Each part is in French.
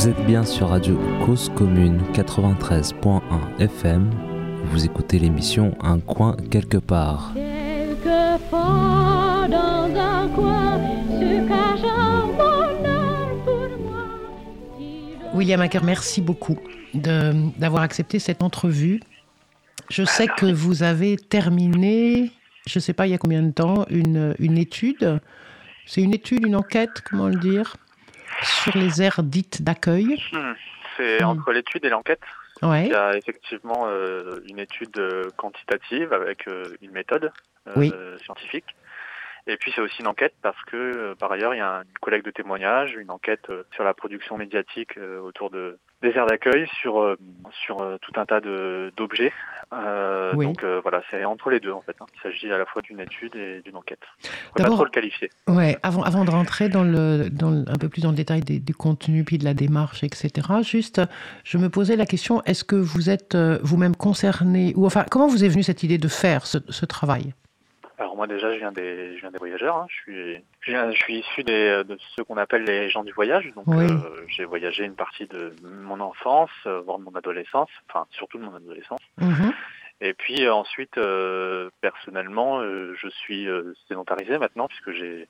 Vous êtes bien sur Radio Cause Commune 93.1 FM. Vous écoutez l'émission Un coin quelque part. Quelquefois dans un coin se cache un bonheur pour moi. Si je- William Acker, merci beaucoup d'avoir accepté cette entrevue. Je sais que vous avez terminé, je ne sais pas il y a combien de temps, une, une étude. C'est une étude, une enquête, comment le dire, sur les aires dites d'accueil. Hmm. C'est Hmm. entre l'étude et l'enquête. Ouais. Il y a effectivement euh, une étude euh, quantitative avec euh, une méthode euh, Oui. scientifique. Et puis c'est aussi une enquête parce que euh, par ailleurs il y a une collecte de témoignages, une enquête euh, sur la production médiatique euh, autour de des aires d'accueil, sur sur tout un tas de d'objets. Euh, Oui. Donc euh, voilà, c'est entre les deux en fait. hein. Il s'agit à la fois d'une étude et d'une enquête. Ne pas trop le qualifier. Ouais, avant, avant de rentrer dans le, dans le- un peu plus dans le détail des, du contenu, puis de la démarche, etc., juste, je me posais la question, est-ce que vous êtes vous-même concerné, ou enfin, comment vous est venue cette idée de faire ce, ce travail? Alors moi déjà je viens des je viens des voyageurs. hein. Je suis je, viens- je suis issu des, de ceux qu'on appelle les gens du voyage. Donc Oui. euh, j'ai voyagé une partie de mon enfance, euh, voire de mon adolescence, enfin surtout de mon adolescence. Mhm. Et puis euh, ensuite euh, personnellement je suis sédentarisé maintenant puisque j'ai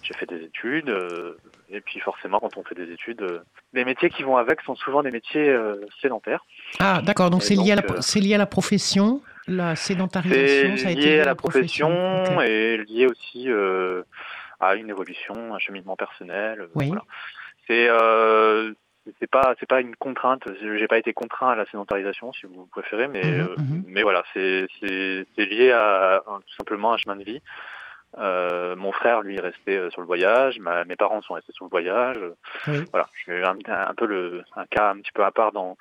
j'ai fait des études. et puis forcément quand on fait des études, les métiers qui vont avec sont souvent des métiers sédentaires. Ah, d'accord, donc c'est lié, à la- lié à la profession, la sédentarisation, ça a été lié à la profession et lié aussi euh, à une évolution, un cheminement personnel. euh, Oui. voilà. C'est euh, c'est pas c'est pas une contrainte. J'ai pas été contraint à la sédentarisation, si vous préférez, mais Mhm, mhm. mais voilà, c'est lié à, à tout simplement un chemin de vie. Euh, mon frère, lui, est resté sur le voyage. Ma- mes parents sont restés sur le voyage. Oui. Voilà, je suis un, un peu le un cas un petit peu à part dans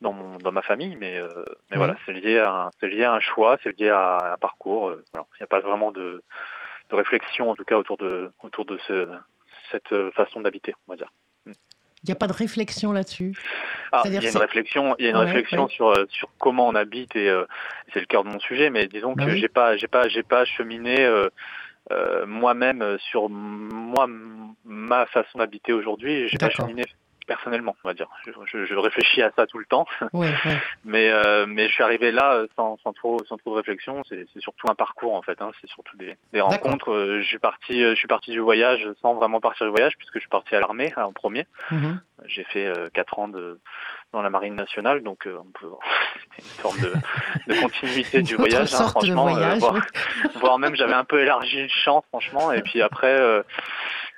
dans mon dans ma famille, mais euh, mais voilà, c'est lié à un, c'est lié à un choix, c'est lié à un parcours. euh. Il n'y a pas vraiment de de réflexion en tout cas autour de autour de ce cette euh, façon d'habiter, on va dire. Il n'y a pas de réflexion là-dessus? Ah, il y a une réflexion, il y a une Ouais, réflexion ouais. sur sur comment on habite et euh, c'est le cœur de mon sujet. Mais disons Bah que oui. j'ai pas j'ai pas j'ai pas cheminé euh, euh, moi-même sur moi ma façon d'habiter aujourd'hui. J'ai pas cheminé personnellement, on va dire. Je, je- je réfléchis à ça tout le temps, mais euh, mais je suis arrivé là euh, sans, sans trop sans trop de réflexion. C'est c'est surtout un parcours en fait. Hein. C'est surtout des, des rencontres. Euh, Je suis parti euh, je suis parti du voyage sans vraiment partir du voyage puisque je suis parti à l'armée hein, en premier. Mhm. J'ai fait euh, quatre ans de, dans la marine nationale, donc euh, on peut une forme de, de continuité du voyage, hein, franchement. euh, voire, oui. voire même j'avais un peu élargi le champ, franchement. Et puis après, euh,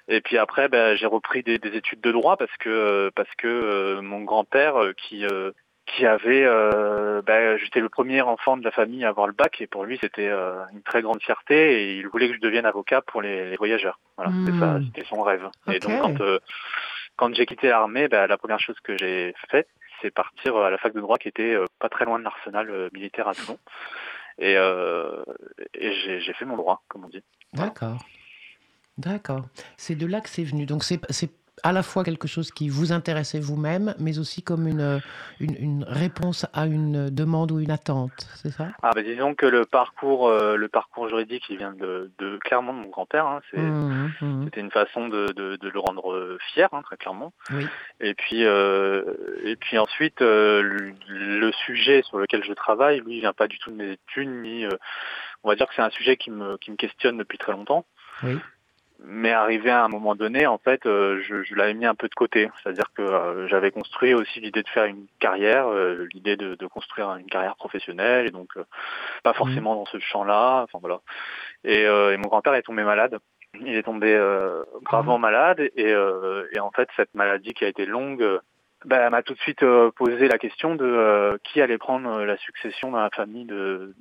et puis après, ben, j'ai repris des, des études de droit parce que parce que euh, mon grand-père euh, qui euh, qui avait, euh, ben, j'étais le premier enfant de la famille à avoir le bac et pour lui c'était euh, une très grande fierté et il voulait que je devienne avocat pour les, les voyageurs. Voilà, c'était ça, Hmm. c'était son rêve. Et donc quand euh, quand j'ai quitté l'armée, ben, la première chose que j'ai faite, c'est partir à la fac de droit qui était euh, pas très loin de l'arsenal militaire à Toulon. Et, euh, et j'ai j'ai fait mon droit, comme on dit. D'accord. D'accord. C'est de là que c'est venu. Donc c'est c'est à la fois quelque chose qui vous intéressait vous-même, mais aussi comme une, une, une réponse à une demande ou une attente, c'est ça? Ah, ben, disons que le parcours, euh, le parcours juridique, il vient de, de clairement de mon grand-père. Hein, c'est Mhm, mhm. C'était une façon de, de, de le rendre euh, fier, hein, très clairement. Oui. Et puis, euh, et puis ensuite, euh, le, le sujet sur lequel je travaille, lui, il vient pas du tout de mes études, ni, euh, on va dire que c'est un sujet qui me, qui me questionne depuis très longtemps. Oui. Mais arrivé à un moment donné, en fait, euh, je, je l'avais mis un peu de côté. C'est-à-dire que euh, j'avais construit aussi l'idée de faire une carrière, euh, l'idée de, de construire une carrière professionnelle, et donc euh, pas forcément dans ce champ-là. Enfin voilà. Et, euh, et mon grand-père est tombé malade. Il est tombé euh, gravement malade, et, euh, et en fait, cette maladie qui a été longue. Bah, m'a tout de suite euh, posé la question de euh, qui allait prendre euh, la succession dans la famille de,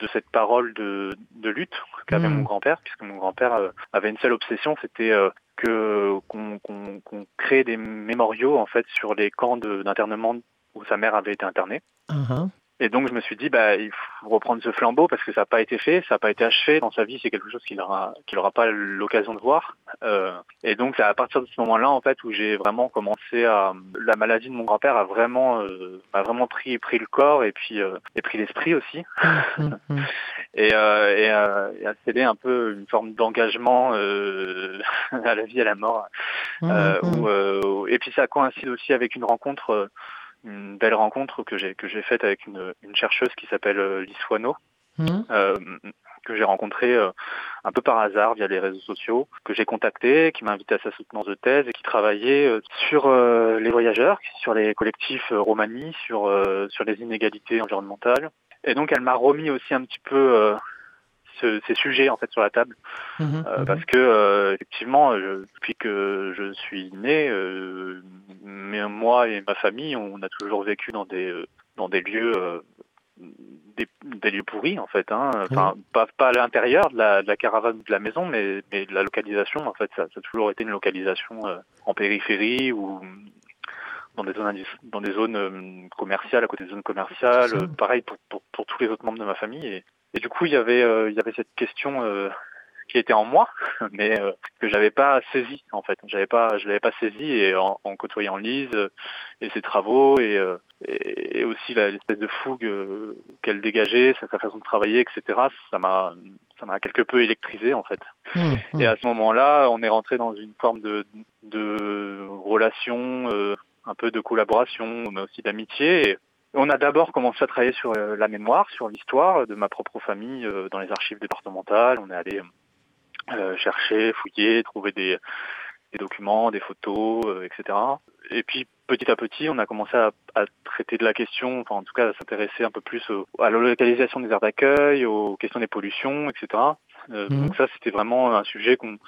de cette parole de, de lutte qu'avait Mm. mon grand-père, puisque mon grand-père euh, avait une seule obsession, c'était euh, que qu'on qu'on qu'on crée des mémoriaux en fait sur les camps d'internement où sa mère avait été internée. Mhm. Et donc je me suis dit bah il faut reprendre ce flambeau parce que ça n'a pas été fait, ça n'a pas été achevé dans sa vie, c'est quelque chose qu'il aura qu'il aura pas l'occasion de voir. Euh, et donc c'est à partir de ce moment-là en fait où j'ai vraiment commencé à la maladie de mon grand-père a vraiment euh, a vraiment pris pris le corps et puis euh, et pris l'esprit aussi. Mhm, mhm. et, euh, et, euh, et à céder un peu une forme d'engagement euh, à la vie et à la mort. Où, euh, et puis ça coïncide aussi avec une rencontre, euh, une belle rencontre que j'ai que j'ai faite avec une, une chercheuse qui s'appelle euh, Lise Wano, Mhm. euh, que j'ai rencontrée euh, un peu par hasard via les réseaux sociaux, que j'ai contacté, qui m'a invité à sa soutenance de thèse et qui travaillait euh, sur les voyageurs, sur les collectifs Romani, sur sur les inégalités environnementales. Et donc elle m'a remis aussi un petit peu euh, ce- ces sujets en fait sur la table euh, Mhm. parce que euh, effectivement, je- depuis que je suis né, euh, mais moi et ma famille, on a toujours vécu dans des euh, dans des lieux euh, des, des lieux pourris en fait. Hein. Enfin, pas pas à l'intérieur de la, de la caravane ou de la maison, mais mais de la localisation. En fait, ça, ça a toujours été une localisation euh, en périphérie ou dans des zones dans des zones euh, commerciales, à côté des zones commerciales. Euh, pareil pour, pour pour tous les autres membres de ma famille. Et, et du coup, il y avait euh, il y avait cette question. Qui était en moi, mais euh, que j'avais pas saisi en fait. J'avais pas, je l'avais pas saisi et en, en côtoyant Lise euh, et ses travaux et, euh, et, et aussi la- l'espèce de fougue euh, qu'elle dégageait, sa, sa façon de travailler, etc. Ça m'a, ça m'a quelque peu électrisé en fait. Mhm. Et à ce moment-là, on est rentré dans une forme de, de relation, euh, un peu de collaboration, mais aussi d'amitié. On a d'abord commencé à travailler sur la mémoire, sur l'histoire de ma propre famille dans les archives départementales. On est allé euh, chercher, fouiller, trouver des, des documents, des photos, euh, etc. Et puis petit à petit, on a commencé à, à traiter de la question, enfin en tout cas à s'intéresser un peu plus au- à la localisation des aires d'accueil, aux questions des pollutions, etc. Euh, Mhm. Donc ça, c'était vraiment un sujet qu'on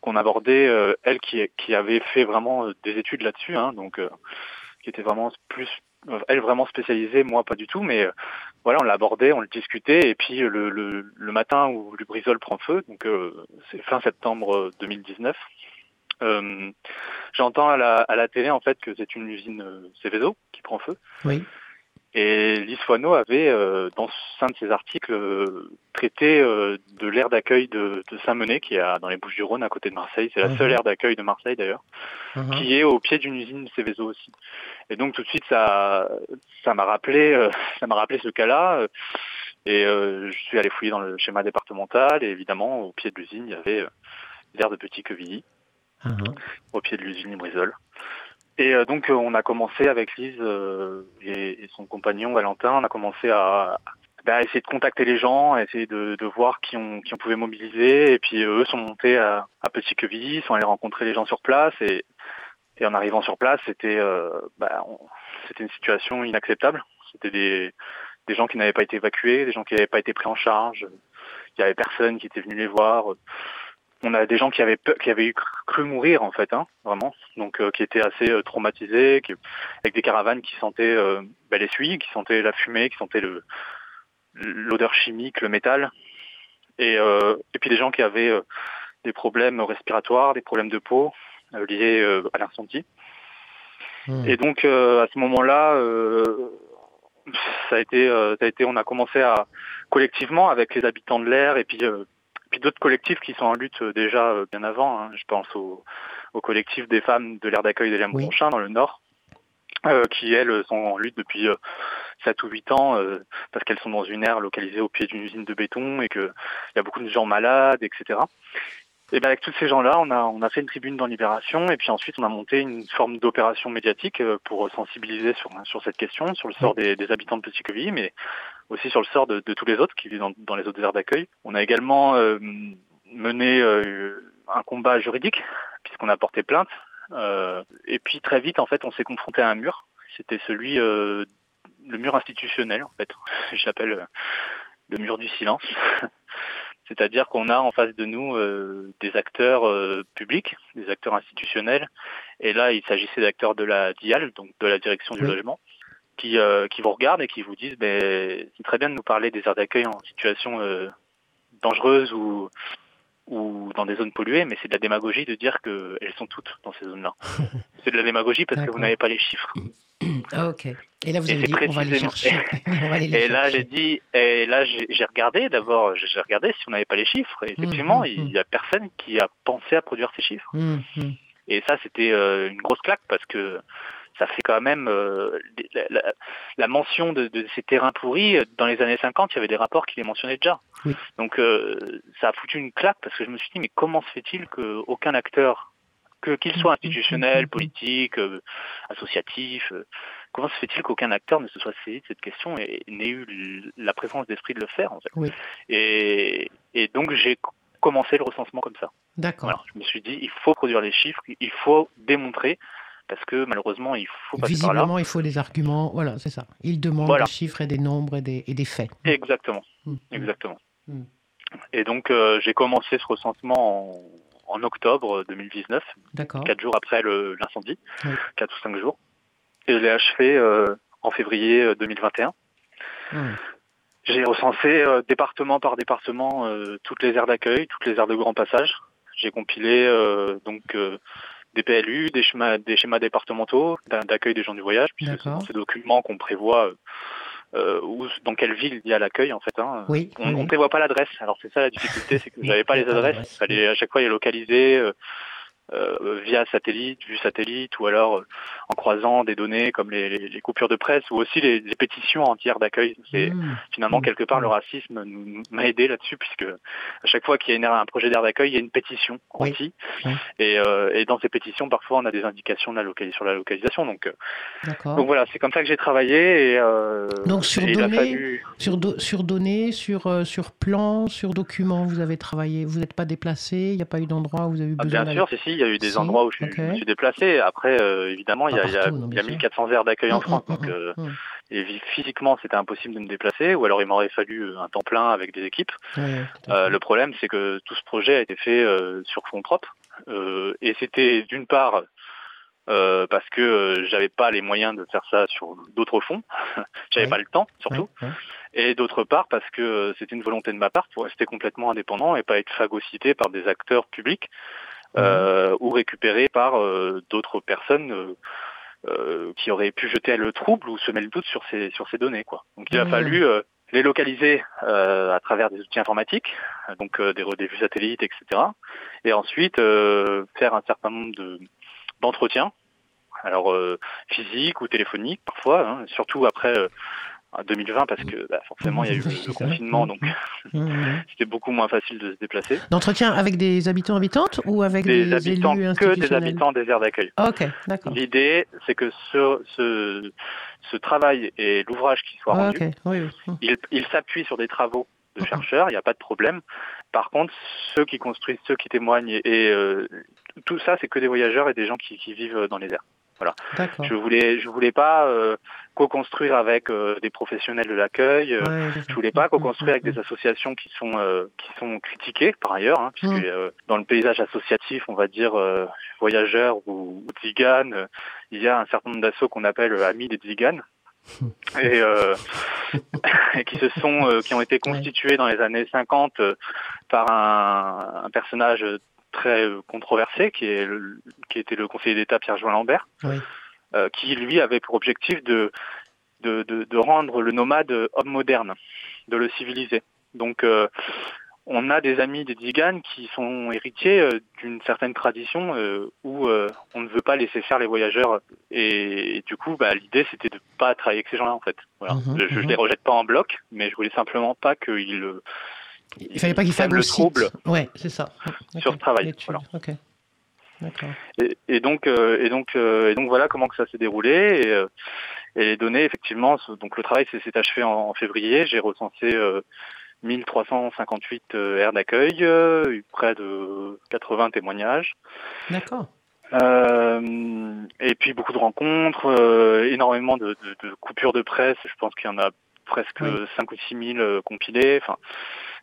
qu'on abordait, euh, elle qui, qui avait fait vraiment euh, des études là-dessus, hein, donc euh, qui était vraiment plus, elle vraiment spécialisée, moi pas du tout, mais euh, voilà, on l'abordait, on le discutait, et puis euh, le, le, le matin où Lubrizol prend feu, donc euh, c'est fin septembre euh, 2019, euh, j'entends à la, à la télé en fait que c'est une usine Céveso qui prend feu. Oui. Et avait, euh, dans un de ses articles, euh, traité euh, de l'aire d'accueil de, de Saint-Menet, qui est à- dans les Bouches-du-Rhône, à côté de Marseille. C'est la Mhm. seule aire d'accueil de Marseille, d'ailleurs, Mhm. qui est au pied d'une usine Céveso aussi. Et donc, tout de suite, ça ça m'a rappelé, euh, ça m'a rappelé ce cas-là. et euh, je suis allé fouiller dans le schéma départemental. Et évidemment, au pied de l'usine, il y avait euh, l'aire de Petit-Quevilly Mhm. au pied de l'usine Librisol. Et euh, donc euh, on a commencé avec Lise euh, et, et son compagnon Valentin, on a commencé à, bah, à essayer de contacter les gens, à essayer de, de voir qui on, qui on pouvait mobiliser. Et puis eux sont montés à, à Petit Quevilly, sont allés rencontrer les gens sur place. Et, et en arrivant sur place, c'était euh, bah, une situation inacceptable. C'était des, des gens qui n'avaient pas été évacués, des gens qui n'avaient pas été pris en charge. Il y avait personne qui était venu les voir on a des gens qui avaient peur- qui avaient eu cru, mourir en fait, hein, vraiment, donc euh, qui étaient assez euh, traumatisés, qui, avec des caravanes qui sentaient euh, bah, les suies, qui sentaient la fumée, qui sentaient le l'odeur chimique, le métal, et euh, et puis des gens qui avaient euh, des problèmes respiratoires, des problèmes de peau euh, liés euh, à l'incendie. Mhm. Et donc euh, à ce moment-là, euh, ça a été, euh, ça a été, on a commencé à collectivement avec les habitants de l'air et puis euh, puis d'autres collectifs qui sont en lutte euh, déjà euh, bien avant. hein. Je pense au, au collectif des femmes de l'aire d'accueil des Oui. Bronchin dans le Nord, euh, qui elles sont en lutte depuis euh, 7 ou 8 ans euh, parce qu'elles sont dans une aire localisée au pied d'une usine de béton et que il y a beaucoup de gens malades, etc. Et ben avec tous ces gens-là, on a on a fait une tribune dans Libération et puis ensuite on a monté une forme d'opération médiatique euh, pour sensibiliser sur sur cette question, sur le sort des, des habitants de Petit mais aussi sur le sort de, de tous les autres qui vivent dans, dans les autres aires d'accueil. On a également euh, mené euh, un combat juridique puisqu'on a porté plainte. Euh, et puis très vite, en fait, on s'est confronté à un mur. C'était celui, euh, le mur institutionnel, en fait. J'appelle euh, le mur du silence. C'est-à-dire qu'on a en face de nous euh, des acteurs euh, publics, des acteurs institutionnels. Et là, il s'agissait d'acteurs de la DIAL, donc de la direction du logement, qui, euh, qui vous regardent et qui vous disent ben, c'est très bien de nous parler des aires d'accueil en situation euh, dangereuse ou, ou dans des zones polluées, mais c'est de la démagogie de dire qu'elles sont toutes dans ces zones-là. c'est de la démagogie parce que vous n'avez pas les chiffres. Ah, ok. Et là, vous avez dit, on va les précisément- chercher. on va aller les Et là, chercher. j'ai dit, et là, j'ai regardé d'abord, j'ai regardé si on n'avait pas les chiffres. Et effectivement, Mhm, il mhm. y a personne qui a pensé à produire ces chiffres. Hum, hum. Et ça, c'était euh, une grosse claque parce que ça fait quand même euh, la, la- la mention de, de ces terrains pourris. Dans les années 50, il y avait des rapports qui les mentionnaient déjà. Oui. Donc euh, ça a foutu une claque parce que je me suis dit mais comment se fait-il qu'aucun acteur, que qu'il soit institutionnel, politique, euh, associatif, euh, comment se fait-il qu'aucun acteur ne se soit saisi de cette question et n'ait eu la présence d'esprit de le faire en fait? Oui. Et, et donc j'ai commencé le recensement comme ça. D'accord. Voilà. Je me suis dit il faut produire les chiffres, il faut démontrer parce que malheureusement il faut passer par là. Visiblement, il faut des arguments. Voilà, c'est ça. Il demande Voilà. des chiffres et des nombres et des, et des faits. Exactement. Mm. Exactement. Mm. Et donc euh, j'ai commencé ce recensement en, en octobre 2019, D'accord. quatre jours après l'incendie, Oui. quatre ou cinq jours. Et je l'ai achevé euh, en février euh, 2021. Hum. J'ai recensé euh, département par département euh, toutes les aires d'accueil, toutes les aires de grand passage. J'ai compilé euh, donc euh, des PLU, des schémas, des schémas départementaux d'a- d'accueil des gens du voyage, puisque c'est dans ces documents qu'on prévoit euh, euh, où, dans quelle ville il y a l'accueil en fait. hein. Oui. On oui, ne prévoit pas l'adresse. Alors c'est ça la difficulté, c'est que j'avais pas les adresses. Il fallait à chaque fois les localiser euh, euh, via satellite, vue satellite, ou alors euh, en croisant des données comme les, les- les coupures de presse ou aussi les, les pétitions entières d'accueil. C'est Hum. finalement Mm. quelque part Mm. le racisme nous m'a aidé là-dessus puisque à chaque fois qu'il y a un projet d'aire d'accueil, il y a une pétition anti. Oui. Et, euh, et dans ces pétitions, parfois on a des indications de la sur la localisation. Donc, voilà, c'est comme ça que j'ai travaillé. Et, Donc, sur et données, fallu. Sur, do- sur données, sur, sur plan, sur documents, vous avez travaillé. Vous n'êtes pas déplacé. Il n'y a pas eu d'endroit où vous avez eu Ah, besoin bien d'aller. sûr, si, il y a eu des Si, endroits où je, me suis déplacé. Après, euh, évidemment, il y a, Pas il y a- partout, non, il y a bien sûr. 1400 aires d'accueil en Hum, France. hum, Donc, hum, euh, et physiquement, c'était impossible de me déplacer. Ou alors, il m'aurait fallu euh, un temps plein avec des équipes. Ouais, Euh, le problème, c'est que tout ce projet a été fait sur fonds propres. Et c'était d'une part euh, parce que euh, j'avais pas les moyens de faire ça sur d'autres fonds. j'avais Ouais. pas le temps, surtout. Ouais, ouais. Et d'autre part parce que euh, c'était une volonté de ma part pour rester complètement indépendant et pas être phagocyté par des acteurs publics euh, ou récupéré par euh, d'autres personnes euh, euh, qui auraient pu jeter le trouble ou semer le doute sur ces sur ces données quoi. Donc il a Mhm. fallu euh, les localiser euh, à travers des outils informatiques, donc euh, des, des vues satellites, etc. Et ensuite euh, faire un certain nombre de d'entretiens, alors euh, physiques ou téléphoniques parfois, hein, surtout après euh, 2020 parce que bah, forcément il y a eu le, le confinement, donc Hum, hum. c'était beaucoup moins facile de se déplacer. D'entretien avec des habitants habitantes ou avec des, Des habitants élus que des habitants des aires d'accueil. Ok, d'accord. L'idée, c'est que ce, ce, ce travail et l'ouvrage qui soit rendu, Ok, oui, oui. Hum. il, il s'appuie sur des travaux de Mhm. chercheurs, il n'y a pas de problème. Par contre, ceux qui construisent, ceux qui témoignent, et, et, euh, tout ça, c'est que des voyageurs et des gens qui, qui vivent dans les airs. D'accord. Je voulais, je voulais pas euh, co-construire avec euh, des professionnels de l'accueil. euh, Ouais, je voulais pas co-construire avec des associations qui sont euh, qui sont critiquées par ailleurs, hein, puisque euh, dans le paysage associatif, on va dire euh, voyageurs ou, ou tziganes, euh, il y a un certain nombre d'assauts qu'on appelle amis des tziganes. Et, euh, et qui se sont euh, qui ont été constitués dans les années 50 euh, par un, un personnage très controversé qui est le- qui était le conseiller d'État Pierre-Joël Lambert Oui. Euh, qui lui avait pour objectif de, de, de, de rendre le nomade homme moderne, de le civiliser. Donc euh, on a des amis des Tziganes qui sont héritiers euh, d'une certaine tradition où on ne veut pas laisser faire les voyageurs et, et du coup bah, l'idée c'était de pas travailler avec ces gens-là en fait. Voilà. Mhm, je, je mhm. les rejette pas en bloc, mais je voulais simplement pas qu'ils Il fallait pas qu'il sèment le trouble Ouais, c'est ça. sur ce travail. Voilà. Et, et donc, euh, et donc, euh, et donc voilà comment que ça s'est déroulé. Et, euh, et les données, effectivement, donc le travail s'est achevé en, en février. J'ai recensé euh, 1358 euh, aires d'accueil, euh, eu près de 80 témoignages. D'accord. Euh, et puis beaucoup de rencontres, euh, énormément de, de- de coupures de presse. Je pense qu'il y en a presque Oui. 5 ou 6 000 euh, compilés. Enfin,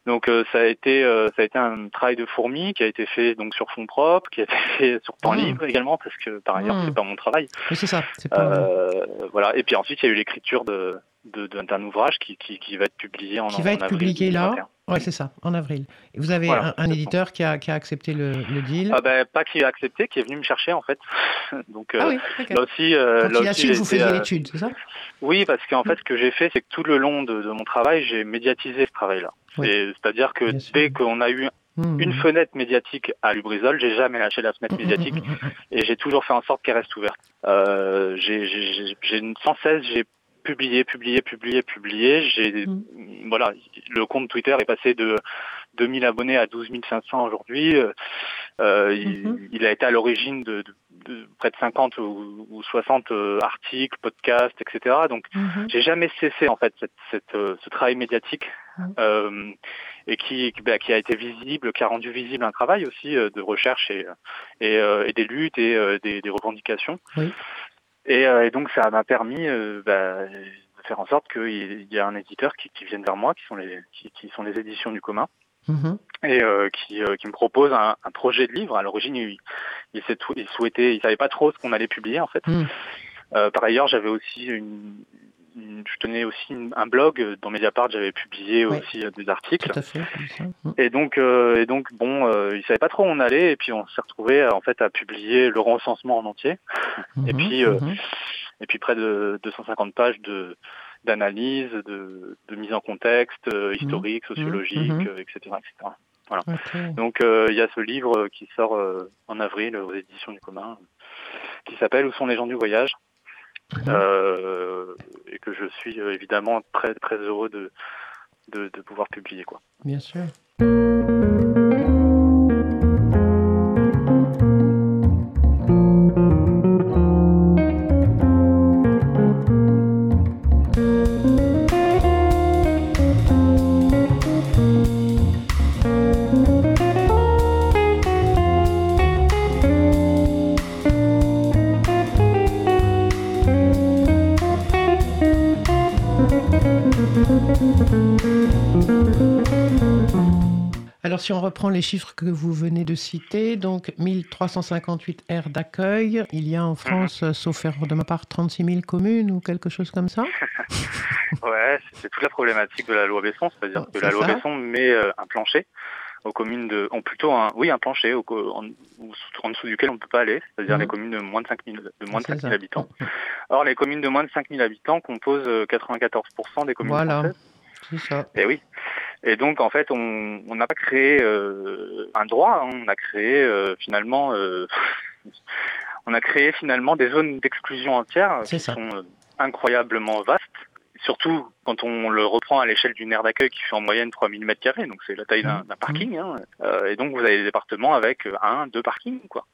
donc euh, ça a été euh, ça a été un travail de fourmi qui a été fait donc sur fonds propres, qui a été fait sur temps Mmh. libre également parce que par ailleurs Mmh. c'est pas mon travail. Oui, c'est ça. Pas. Euh, voilà. Et puis ensuite il y a eu l'écriture de d'un ouvrage qui, qui, qui va être publié en Qui va en être avril publié là. 2021. Ouais, c'est ça, en avril. Et vous avez Voilà, un, éditeur qui a, qui a accepté le, le deal. Ah ben pas qui a accepté, qui est venu me chercher en fait. donc euh, Ah oui, là aussi Donc là il a su que vous faisiez l'étude, c'est ça? Oui, parce qu'en fait, ce que j'ai fait, c'est que tout le long de, de mon travail, j'ai médiatisé ce travail-là. Oui. C'est-à-dire que Bien dès qu'on a eu Mhm. une fenêtre médiatique à Lubrizol. J'ai jamais lâché la fenêtre médiatique et j'ai toujours fait en sorte qu'elle reste ouverte. Euh, j'ai, j'ai, j'ai- j'ai- sans cesse, j'ai publié, publié, publié, publié. J'ai, voilà, le compte Twitter est passé de 2000 abonnés à 12 500 aujourd'hui. Euh, euh, il, Mhm. il a été à l'origine de, de- de près de 50 ou, ou 60 euh, articles, podcasts, etc. Donc, Mhm. j'ai jamais cessé en fait cette, cette, euh, ce travail médiatique Mhm. euh, et qui, bah, qui a été visible, qui a rendu visible un travail aussi euh, de recherche et, et, euh, et des luttes et euh, des, des revendications. Oui. Et, euh, et donc ça m'a permis euh, bah, de faire en sorte qu'il y a un éditeur qui, qui vienne vers moi, qui sont les, qui, qui sont les éditions du commun Mhm. et euh, qui, euh, qui me propose un, un projet de livre. À l'origine, il, il, il souhaitait, il savait pas trop ce qu'on allait publier en fait. Mhm. Euh, par ailleurs, j'avais aussi une, une- je tenais aussi une- un blog dans Mediapart. J'avais publié aussi des articles. Tout à fait. comme ça. Mhm. Et donc, et donc, bon, il savait pas trop où on allait, et puis on s'est retrouvé en fait à publier le recensement en entier, Et Mhm. puis, Mhm. et puis près de 250 pages de d'analyse, de, de mise en contexte euh, historique, sociologique, Mhm. euh, etc., etc. Ok. Donc, euh, il y a ce livre qui sort en avril aux éditions du commun, qui s'appelle Où sont les gens du voyage, euh, et que je suis évidemment très très heureux de de, de pouvoir publier quoi. Bien sûr. Les chiffres que vous venez de citer, donc 1358 aires d'accueil, il y a en France, euh, sauf erreur de ma part, 36 000 communes ou quelque chose comme ça Ouais, c'est toute la problématique de la loi Besson, c'est-à-dire Bon, que la loi ça. Besson met euh, un plancher aux communes de, ont plutôt un, oui, un plancher au en, ou sous- en dessous duquel on ne peut pas aller, c'est-à-dire Mhm. les communes de moins de 5000 de moins de C'est 5000 ça. habitants. Or, les communes de moins de 5000 habitants composent euh, 94% des communes Voilà. françaises. Ça. Et oui. Et donc, en fait, on n'a pas créé euh, un droit, hein, on a créé euh, finalement, euh, on a créé finalement des zones d'exclusion entières qui ça. sont incroyablement vastes. Surtout quand on le reprend à l'échelle d'une aire d'accueil qui fait en moyenne 3000 mètres carrés, donc c'est la taille d'un d'un parking. Hein. Euh, et donc vous avez des départements avec un, deux parkings, quoi.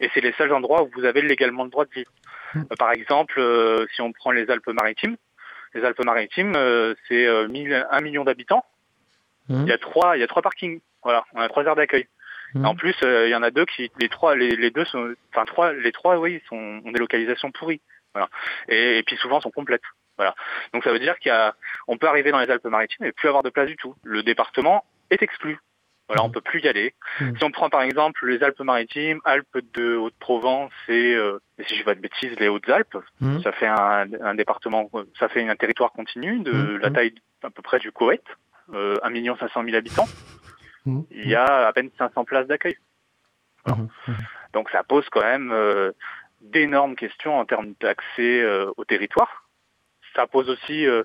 Et c'est les seuls endroits où vous avez légalement le droit de vivre. Mm. Euh, par exemple, si on prend les Alpes-Maritimes, les Alpes-Maritimes, euh, c'est euh, 1000 un million d'habitants. Mhm. Il y a trois, il y a trois parkings. Voilà, on a trois aires d'accueil. Et En plus, euh, il y en a deux qui, les trois, les, les deux sont, enfin trois, les trois, oui, sont, ont des localisations pourries. Voilà. Et, et puis souvent sont complètes. Voilà. Donc ça veut dire qu'il y a, on peut arriver dans les Alpes-Maritimes et plus avoir de place du tout. Le département est exclu. Voilà, on peut plus y aller. Mhm. Si on prend par exemple les Alpes-Maritimes, Alpes de Haute-Provence et, euh, et si je dis pas de bêtises, les Hautes-Alpes, Mhm. ça fait un, un département, ça fait un territoire continu de Mhm. la taille à peu près du Koweït, euh, 1 500 000 habitants. Il y a à peine 500 places d'accueil. Mhm. Donc ça pose quand même euh, d'énormes questions en termes d'accès euh, au territoire. Ça pose aussi euh,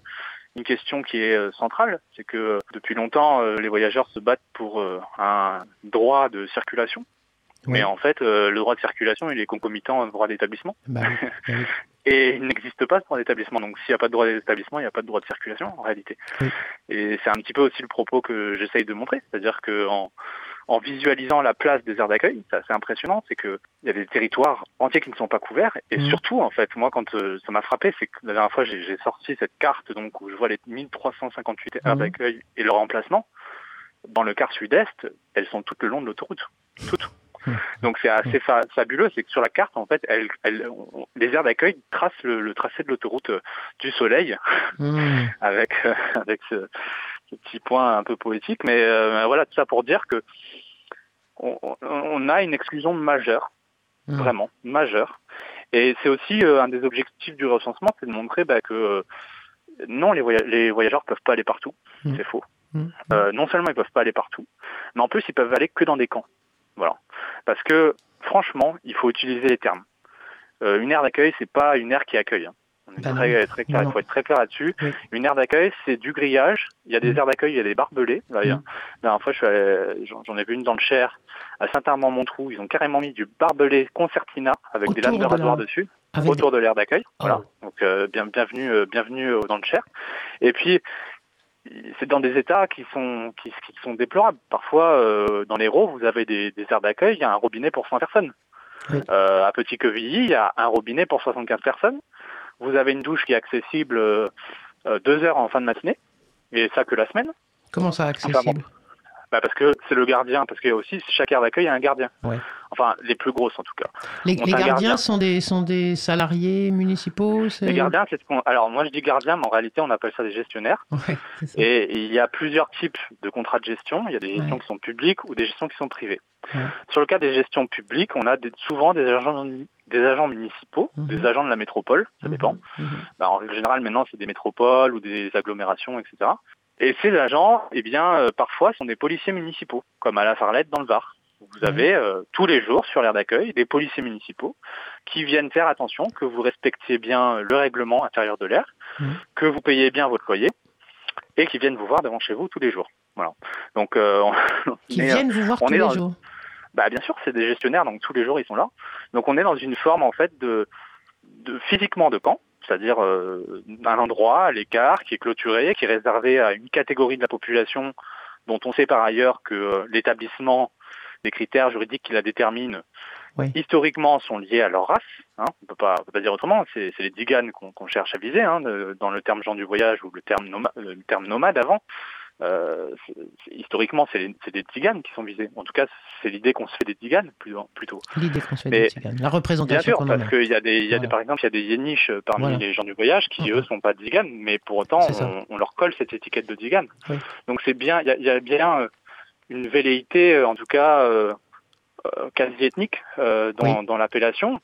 une question qui est euh, centrale, c'est que euh, depuis longtemps, euh, les voyageurs se battent pour un droit de circulation. Oui. Mais en fait, le droit de circulation, il est concomitant au droit d'établissement. Bah bah oui. Et il n'existe pas ce droit d'établissement. Donc s'il n'y a pas de droit d'établissement, il n'y a pas de droit de circulation en réalité. Oui. Et c'est un petit peu aussi le propos que j'essaye de montrer. C'est-à-dire que en, en visualisant la place des aires d'accueil, c'est assez impressionnant, c'est qu'il y a des territoires entiers qui ne sont pas couverts. Et Mhm. surtout, en fait, moi, quand euh, ça m'a frappé, c'est que la dernière fois, j'ai sorti cette carte donc où je vois les 1358 aires Mhm. d'accueil et leur emplacement. Dans le quart sud-est, elles sont toutes le long de l'autoroute. Toutes. Mhm. Donc c'est assez fa- fabuleux, c'est que sur la carte, en fait, elle, elle- on- les aires d'accueil tracent le, le tracé de l'autoroute euh, du Soleil avec euh, avec ce petit point un peu poétique. Mais euh, voilà, tout ça pour dire que on, on- a une exclusion majeure, Mhm. vraiment majeure. Et c'est aussi euh, un des objectifs du recensement, c'est de montrer bah, que euh, non, les, voya- les voyageurs peuvent pas aller partout. Mhm. C'est faux. Mhm. Euh, non seulement ils peuvent pas aller partout, mais en plus ils peuvent aller que dans des camps. Voilà. Parce que franchement, il faut utiliser les termes. Euh, une aire d'accueil, c'est pas une aire qui accueille. hein. On est Bah très, non. très clair, il faut être très clair là-dessus. Oui. Une aire d'accueil, c'est du grillage. Il y a des aires d'accueil, il y a des barbelés. Là, a- Mm. La dernière fois, j'en ai vu une dans le Cher, à Saint-Armand-Montrou. Ils ont carrément mis du barbelé concertina avec des lames de la- rasoir dessus, Avec autour de l'aire d'accueil. Oh. Voilà. Donc, euh, bien, bienvenue, euh, bienvenue euh, dans le Cher. Et puis, c'est dans des états qui sont, qui, qui sont déplorables. Parfois, euh, dans l'Hérault, vous avez des, des aires d'accueil, il y a un robinet pour 100 personnes. Oui. Euh, à Petit-Quevilly, il y a un robinet pour 75 personnes. Vous avez une douche qui est accessible euh, euh, deux heures en fin de matinée, et ça que la semaine. Comment ça accessible? Bah parce que c'est le gardien, parce qu'il y a aussi chaque aire d'accueil a un gardien. Ouais. Enfin, les plus grosses en tout cas. Les, gardiens gardien. sont des, sont des salariés municipaux Les gardiens, c'est ce qu'on. Alors moi je dis gardien, mais en réalité on appelle ça des gestionnaires. Ouais, ça. Et il y a plusieurs types de contrats de gestion. Il y a des gestions Ouais. qui sont publiques ou des gestions qui sont privées. Sur le cas des gestions publiques, on a des- souvent des agents, des agents municipaux, Mhm. des agents de la métropole, ça dépend. Mhm, mhm. Bah, en règle générale, maintenant, c'est des métropoles ou des agglomérations, etc. Et ces agents, eh bien, euh, parfois, sont des policiers municipaux, comme à la Farlette dans le Var. Vous Mhm. avez euh, tous les jours sur l'aire d'accueil des policiers municipaux qui viennent faire attention que vous respectiez bien le règlement intérieur de l'air, Mhm. que vous payez bien votre loyer et qui viennent vous voir devant chez vous tous les jours. Voilà. Donc, euh, on- Qui est, euh, viennent vous voir on tous les. Bah, bien sûr, c'est des gestionnaires, donc tous les jours ils sont là. Donc on est dans une forme en fait de, de physiquement de camp, c'est-à-dire euh, un endroit à l'écart qui est clôturé, qui est réservé à une catégorie de la population dont on sait par ailleurs que euh, l'établissement, les critères juridiques qui la déterminent, Oui. historiquement sont liés à leur race. Hein, on peut pas, on peut pas dire autrement. C'est c'est les diganes qu'on qu'on cherche à viser, hein, de- dans le terme gens du voyage ou le terme, noma- euh, le terme nomade avant. Euh, historiquement, c'est des tziganes qui sont visés. En tout cas, c'est l'idée qu'on se fait des tziganes plutôt. L'idée qu'on se fait Mais- des tziganes. La Bien représentation sûr, qu'on en parce qu'il y a des, y a des, Voilà. par exemple, il y a des yéniches parmi Voilà. les gens du voyage qui Mhm. eux sont pas tziganes, mais pour autant on, on leur colle cette étiquette de tzigane. Oui. Donc c'est bien, il y a, il y a bien euh, une velléité, euh, en tout cas euh, euh, quasi ethnique, euh, dans, dans l'appellation.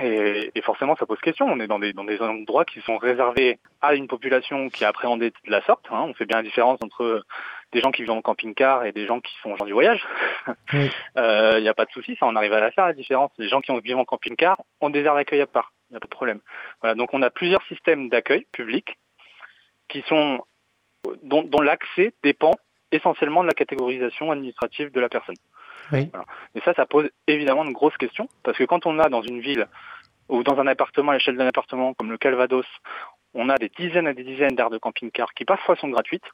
Et, et forcément, ça pose question. On est dans des, dans des endroits qui sont réservés à une population qui est appréhendée de la sorte. hein. On fait bien la différence entre des gens qui vivent en camping-car et des gens qui sont gens du voyage. Oui. Il n'y a pas de souci, ça on arrive à la faire la différence. Les gens qui vivent en camping-car ont des aires d'accueil à part, il n'y a pas de problème. Voilà, donc on a plusieurs systèmes d'accueil public qui sont dont, dont l'accès dépend essentiellement de la catégorisation administrative de la personne. Oui. Et ça, ça pose évidemment une grosse question, parce que quand on a dans une ville ou dans un appartement, à l'échelle d'un appartement comme le Calvados, on a des dizaines et des dizaines d'aires de camping-car qui parfois sont gratuites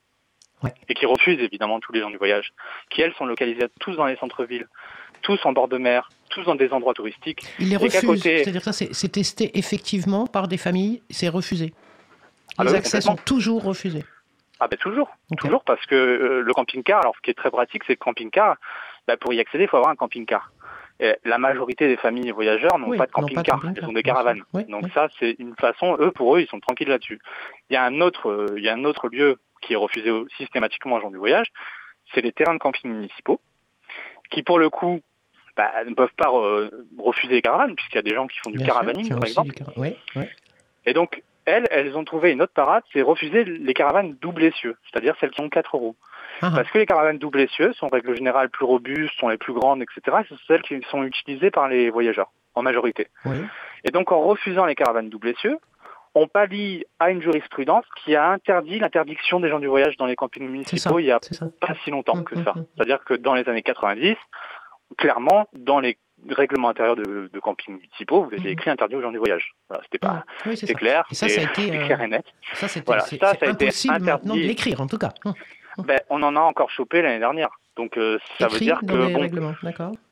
Ouais. et qui refusent évidemment tous les gens du voyage, qui elles sont localisées tous dans les centres-villes, tous en bord de mer, tous dans des endroits touristiques. Ils les refusent. côté- C'est-à-dire ça, c'est testé effectivement par des familles, c'est refusé. Ah Les bah oui, accès sont toujours refusés. Ah ben toujours, Ok. toujours parce que euh, le camping-car, alors ce qui est très pratique, c'est que le camping-car, bah, pour y accéder, il faut avoir un camping-car. Et la majorité des familles voyageurs n'ont Oui, pas de camping-car, elles ont des caravanes. Oui, Donc oui. ça, c'est une façon, eux, pour eux, ils sont tranquilles là-dessus. Il y a un autre, euh, il y a un autre lieu qui est refusé systématiquement aux gens du voyage, c'est les terrains de camping municipaux, qui pour le coup, bah, ne peuvent pas euh, refuser les caravanes, puisqu'il y a des gens qui font du Bien caravaning, par exemple. Et donc, elles, elles ont trouvé une autre parade, c'est refuser les caravanes double essieux, c'est-à-dire celles qui ont quatre roues. Ah, Parce que les caravanes double essieux sont en règle générale plus robustes, sont les plus grandes, etc. Ce sont celles qui sont utilisées par les voyageurs, en majorité. oui. Et donc en refusant les caravanes double essieux, on pallie à une jurisprudence qui a interdit l'interdiction des gens du voyage dans les campings ça. municipaux il y a pas si longtemps que Mm, ça. mm. C'est-à-dire que dans les années 90, clairement, dans les règlements intérieurs de, de campings municipaux, vous aviez Mhm. écrit interdit aux gens du voyage. Voilà, c'était pas, Oui, c'est c'est ça. clair, Et ça, c'est ça a été, c'est clair et net. Ça, c'était Voilà, c'est- ça, c'est ça a été impossible maintenant de interdit. l'écrire, en tout cas. Ben, on en a encore chopé l'année dernière. Donc euh, ça Écrit veut dire dans que bon,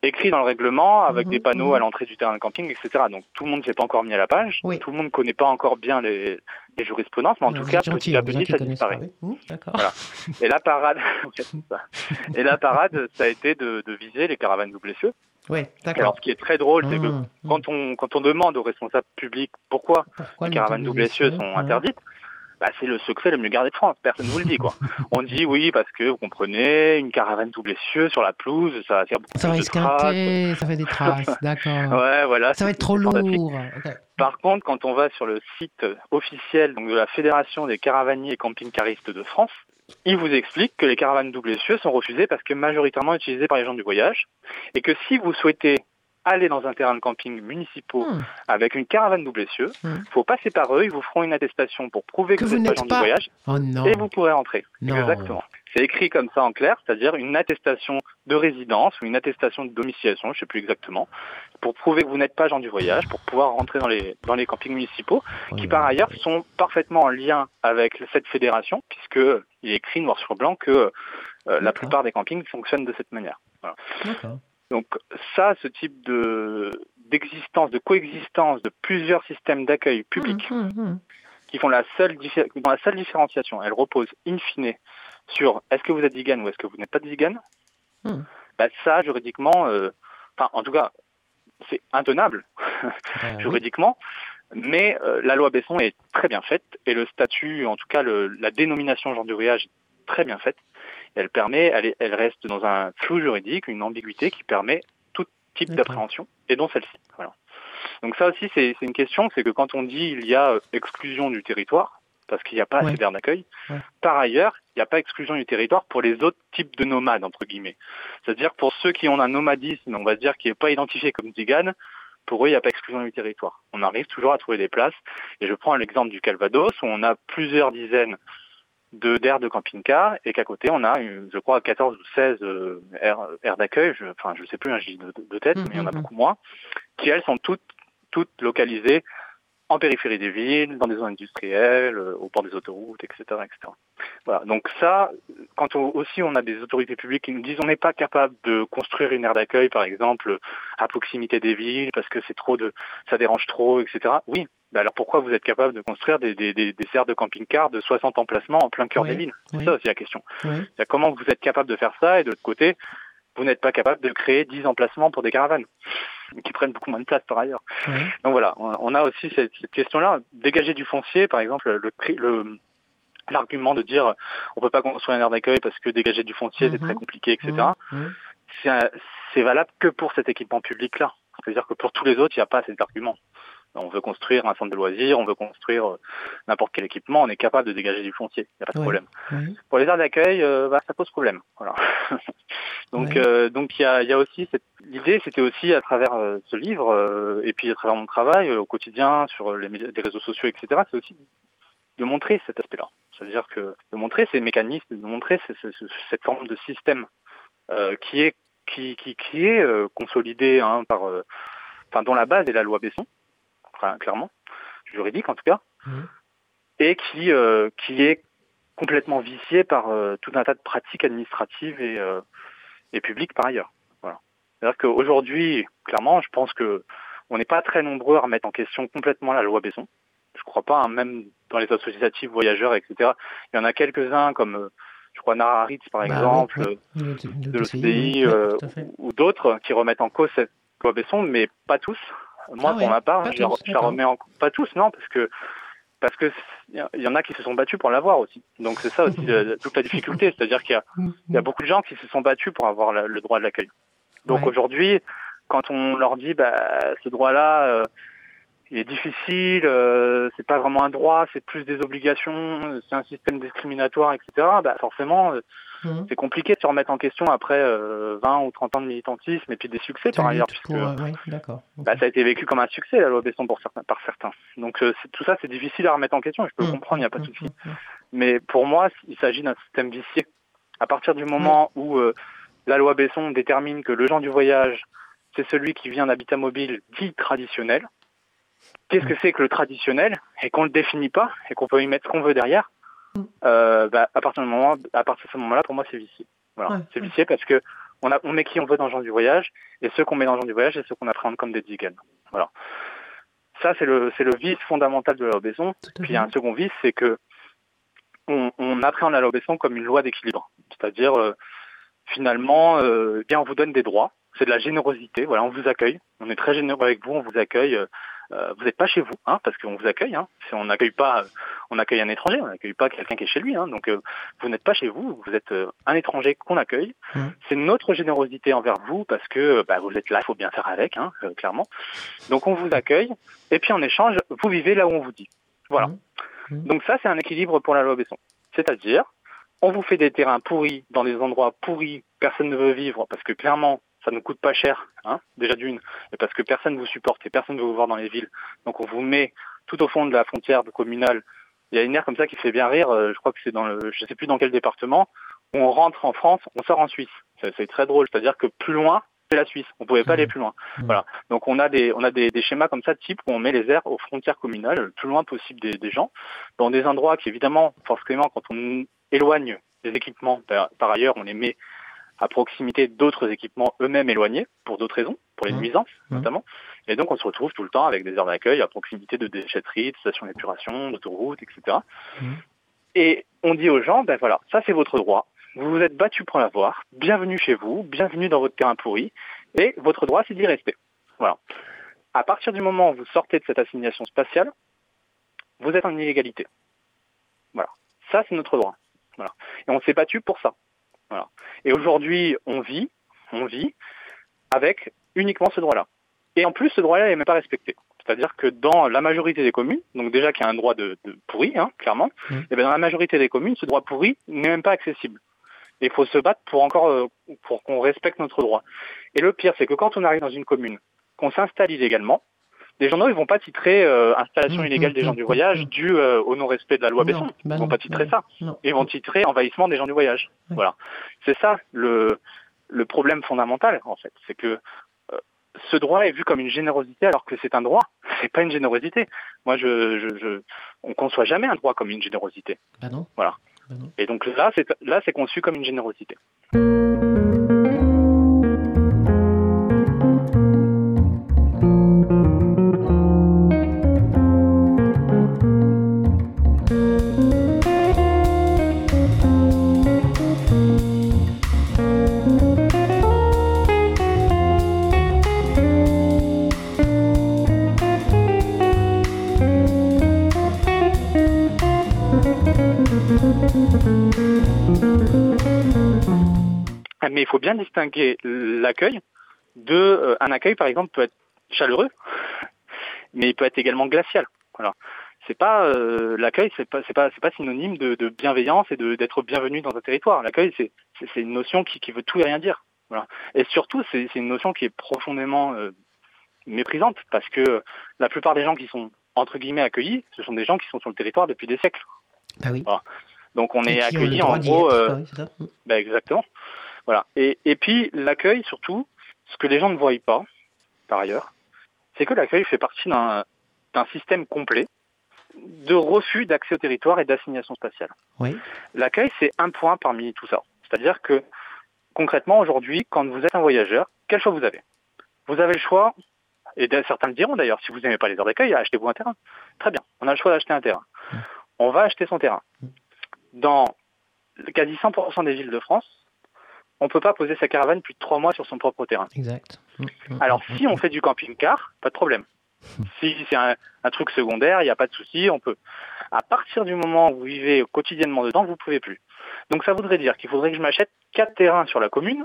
écrit dans le règlement avec Mhm, des panneaux mhm. à l'entrée du terrain de camping, etc. Donc tout le monde s'est pas encore mis à la page, Oui. tout le monde ne connaît pas encore bien les, les jurisprudences, mais en tout cas, gentil, petit à petit, ça disparaît. D'accord. Voilà. Et la parade, et la parade, ça a été de, de viser les caravanes double essieux. Oui, Alors ce qui est très drôle, c'est que Hum, hum. quand on, quand on demande aux responsables publics pourquoi Pourquoi les le caravanes double essieux sont Hum. interdites, bah, c'est le secret le mieux gardé de France. Personne ne vous le dit, quoi. On dit oui, parce que vous comprenez, une caravane double essieux sur la pelouse, ça va faire beaucoup Ça va plus de traces. ça fait des traces, d'accord. Ouais, voilà. Ça va être trop lourd. ok. Par contre, quand on va sur le site officiel donc de la Fédération des caravaniers et camping-caristes de France, ils vous expliquent que les caravanes double sont refusées parce que majoritairement utilisées par les gens du voyage et que si vous souhaitez aller dans un terrain de camping municipaux Hmm. avec une caravane double. Il Hmm. faut passer par eux, ils vous feront une attestation pour prouver que, Que vous vous n'êtes pas du voyage Oh non. et vous pourrez rentrer. Non. Exactement. C'est écrit comme ça en clair, c'est-à-dire une attestation de résidence ou une attestation de domiciliation, je ne sais plus exactement, pour prouver que vous n'êtes pas gens du voyage, pour pouvoir rentrer dans les, dans les campings municipaux, Oh qui par ailleurs sont parfaitement en lien avec cette fédération, puisque il est écrit noir sur blanc que euh, la plupart des campings fonctionnent de cette manière. Voilà. Donc ça, ce type de d'existence, de coexistence de plusieurs systèmes d'accueil publics Hum, hum, hum. qui font la seule dont la seule différenciation, elle repose in fine sur est-ce que vous êtes vegan ou est-ce que vous n'êtes pas de vegan. Bah, ça, juridiquement, euh, enfin, en tout cas, c'est intenable Bah oui. juridiquement, mais euh, la loi Besson est très bien faite et le statut, en tout cas le- la dénomination genre du voyage, est très bien faite. Elle permet, elle, elle reste dans un flou juridique, une ambiguïté qui permet tout type d'appréhension et dont celle-ci. Voilà. Donc ça aussi, c'est une question, c'est que quand on dit il y a euh, exclusion du territoire, parce qu'il n'y a pas Ouais. assez d'aires d'accueil, Ouais. par ailleurs, il n'y a pas exclusion du territoire pour les autres types de nomades, entre guillemets. C'est-à-dire pour ceux qui ont un nomadisme, on va dire, qui n'est pas identifié comme vegan, pour eux, il n'y a pas exclusion du territoire. On arrive toujours à trouver des places. Et je prends l'exemple du Calvados, où on a plusieurs dizaines de d'aires de camping-car, et qu'à côté, on a, une- je crois, 14 ou 16 euh, aires, aires d'accueil, je, enfin, je sais plus, hein, je dis de, de tête, mais il y en a Mhm. beaucoup moins, qui, elles, sont toutes, toutes localisées en périphérie des villes, dans des zones industrielles, euh, au bord des autoroutes, etc., etc. Voilà. Donc ça, quand on- aussi on a des autorités publiques qui nous disent on n'est pas capable de construire une aire d'accueil, par exemple, à proximité des villes parce que c'est trop de, ça dérange trop, etc. Oui. bah alors pourquoi vous êtes capable de construire des, des, des, des aires de camping-car de 60 emplacements en plein cœur Oui, des villes? C'est oui. ça aussi la question. Oui. Comment vous êtes capable de faire ça et de l'autre côté, vous n'êtes pas capable de créer 10 emplacements pour des caravanes qui prennent beaucoup moins de place par ailleurs. Donc voilà, on a aussi cette, cette question-là. Dégager du foncier, par exemple, le, l'argument de dire on peut pas construire une aire d'accueil parce que dégager du foncier c'est Mhm. très compliqué, etc. C'est un- C'est valable que pour cet équipement public-là. C'est-à-dire que pour tous les autres, il n'y a pas cet argument. On veut construire un centre de loisirs, on veut construire euh, n'importe quel équipement, on est capable de dégager du foncier, il n'y a pas de problème. Oui. Pour les aires d'accueil, euh, bah, ça pose problème. Voilà. donc, euh, donc il y a, il y a aussi cette... l'idée, c'était aussi à travers euh, ce livre et puis à travers mon travail au quotidien sur les, médias- les réseaux sociaux, etc. C'est aussi de montrer cet aspect-là. C'est-à-dire que de montrer ces mécanismes, de montrer ce- ce- ce- cette forme de système qui est qui, qui, qui est consolidé hein, par, enfin dont la base est la loi Besson, clairement juridique en tout cas, Mhm. et qui euh, qui est complètement vicié par euh, tout un tas de pratiques administratives et, euh, et publiques par ailleurs. Voilà. C'est-à-dire qu'aujourd'hui, clairement, je pense que on n'est pas très nombreux à remettre en question complètement la loi Besson. Je crois pas, hein, même dans les associatifs voyageurs, etc. Il y en a quelques-uns comme, je crois, Nararitz par Bah exemple, oui. De DCI, l'OCDI oui, ou d'autres qui remettent en cause cette loi Besson, mais pas tous. Moi, Ah pour ma part, je la, tous, je la d'accord. remets en pas tous, non, parce que parce que il y en a qui se sont battus pour l'avoir aussi. Donc c'est ça aussi toute la difficulté, c'est-à-dire qu'il y a il y a beaucoup de gens qui se sont battus pour avoir la- le droit de l'accueil. Donc Ouais. aujourd'hui, quand on leur dit bah, ce droit-là, euh, il est difficile, euh, c'est pas vraiment un droit, c'est plus des obligations, euh, c'est un système discriminatoire, etc. Bah forcément, euh, Hum. c'est compliqué de se remettre en question après euh, 20 ou 30 ans de militantisme et puis des succès par ailleurs, puisque euh, oui, bah, ça a été vécu comme un succès la loi Besson pour certains, par certains. Donc euh, tout ça c'est difficile à remettre en question, je peux Hum, comprendre, il n'y a pas de hum, souci. Mais pour moi, il s'agit d'un système vicié. À partir du moment où euh, la loi Besson détermine que le genre du voyage, c'est celui qui vient d'habitat mobile dit traditionnel, qu'est-ce que c'est que le traditionnel et qu'on ne le définit pas et qu'on peut y mettre ce qu'on veut derrière, Mm. euh, bah, à partir du moment, à partir de ce moment-là, pour moi, c'est vicié. Voilà, Ouais, c'est ouais. vicié parce que on, a, on met qui on veut dans le genre du voyage et ceux qu'on met dans le genre du voyage, c'est ceux qu'on appréhende comme des vegan. Voilà. Ça, c'est le, c'est le vice fondamental de la Puis il y a un second vice, c'est que on, on appréhende la comme une loi d'équilibre. C'est-à-dire, euh, finalement, euh, bien on vous donne des droits, c'est de la générosité, voilà, on vous accueille, on est très généreux avec vous, on vous accueille, euh, vous n'êtes pas chez vous, hein, parce qu'on vous accueille, hein. Si on n'accueille pas, euh, on accueille un étranger, on n'accueille pas quelqu'un qui est chez lui, hein. donc euh, vous n'êtes pas chez vous, vous êtes euh, un étranger qu'on accueille. Mhm. C'est notre générosité envers vous parce que euh, bah, vous êtes là, il faut bien faire avec, hein, euh, clairement. Donc on vous accueille, et puis en échange, vous vivez là où on vous dit. Voilà. Mhm. Mhm. Donc ça, c'est un équilibre pour la loi Besson. C'est-à-dire, on vous fait des terrains pourris dans des endroits pourris, personne ne veut vivre parce que clairement, ça ne coûte pas cher, hein, déjà d'une, et parce que personne ne vous supporte et personne ne veut vous voir dans les villes. Donc on vous met tout au fond de la frontière communale. Il y a une aire comme ça qui fait bien rire, euh, je crois que c'est dans le, je sais plus dans quel département, où on rentre en France, on sort en Suisse. C'est très drôle, c'est-à-dire que plus loin, c'est la Suisse. On pouvait pas aller plus loin. Mmh. Voilà. Donc on a des on a des, des schémas comme ça de type où on met les aires aux frontières communales, le plus loin possible des, des gens, dans des endroits qui évidemment, forcément, quand on éloigne les équipements, par, par ailleurs, on les met à proximité d'autres équipements eux-mêmes éloignés pour d'autres raisons, pour les Mmh. nuisances Mmh. notamment. Et donc on se retrouve tout le temps avec des aires d'accueil à proximité de déchetteries, de stations d'épuration, d'autoroutes, etc. Mmh. Et on dit aux gens, ben voilà, ça c'est votre droit. Vous vous êtes battu pour l'avoir. Bienvenue chez vous, bienvenue dans votre terrain pourri. Et votre droit, c'est d'y rester. Voilà. À partir du moment où vous sortez de cette assignation spatiale, vous êtes en illégalité. Voilà. Ça, c'est notre droit. Voilà. Et on s'est battu pour ça. Voilà. Et aujourd'hui, on vit, on vit avec uniquement ce droit-là. Et en plus, ce droit-là n'est même pas respecté. C'est-à-dire que dans la majorité des communes, donc déjà qu'il y a un droit de, de pourri, hein, clairement, Mm. et bien dans la majorité des communes, ce droit pourri n'est même pas accessible. Et il faut se battre pour encore euh, pour qu'on respecte notre droit. Et le pire, c'est que quand on arrive dans une commune, qu'on s'installe illégalement, les journaux ils vont pas titrer euh, installation Mm, illégale mm, des gens mm, du voyage dû euh, au non-respect de la loi Non, Besson. bah ils vont pas titrer ça. non. Ils vont titrer envahissement des gens du voyage. Voilà. C'est ça le le problème fondamental en fait, c'est que euh, ce droit est vu comme une générosité alors que c'est un droit. C'est pas une générosité. Moi, je, je, je on conçoit jamais un droit comme une générosité. Bah non. Voilà. Bah. Et donc là, c'est là, c'est conçu comme une générosité. Bien distinguer l'accueil de euh, un accueil, par exemple, peut être chaleureux, mais il peut être également glacial. Voilà. C'est pas euh, l'accueil, c'est pas c'est pas c'est pas synonyme de, de bienveillance et de d'être bienvenu dans un territoire. L'accueil, c'est c'est une notion qui, qui veut tout et rien dire. Voilà. Et surtout, c'est c'est une notion qui est profondément euh, méprisante parce que la plupart des gens qui sont entre guillemets accueillis, ce sont des gens qui sont sur le territoire depuis des siècles. Bah oui. Donc on Et est qui ont le accueilli droit en gros. euh, bah oui, c'est ça. Exactement. Voilà. Et, et puis l'accueil, surtout, ce que les gens ne voient pas, par ailleurs, c'est que l'accueil fait partie d'un d'un système complet de refus d'accès au territoire et d'assignation spatiale. Oui. L'accueil, c'est un point parmi tout ça. C'est-à-dire que concrètement, aujourd'hui, quand vous êtes un voyageur, quel choix vous avez? Vous avez le choix, et certains le diront d'ailleurs, si vous n'aimez pas les heures d'accueil, achetez-vous un terrain. Très bien, on a le choix d'acheter un terrain. On va acheter son terrain. Dans quasi 100% des villes de France, on ne peut pas poser sa caravane plus de trois mois sur son propre terrain. Exact. Mm, mm, Alors, mm, si mm. on fait du camping-car, pas de problème. Si c'est un, un truc secondaire, il n'y a pas de souci, on peut. À partir du moment où vous vivez quotidiennement dedans, vous ne pouvez plus. Donc, ça voudrait dire qu'il faudrait que je m'achète quatre terrains sur la commune,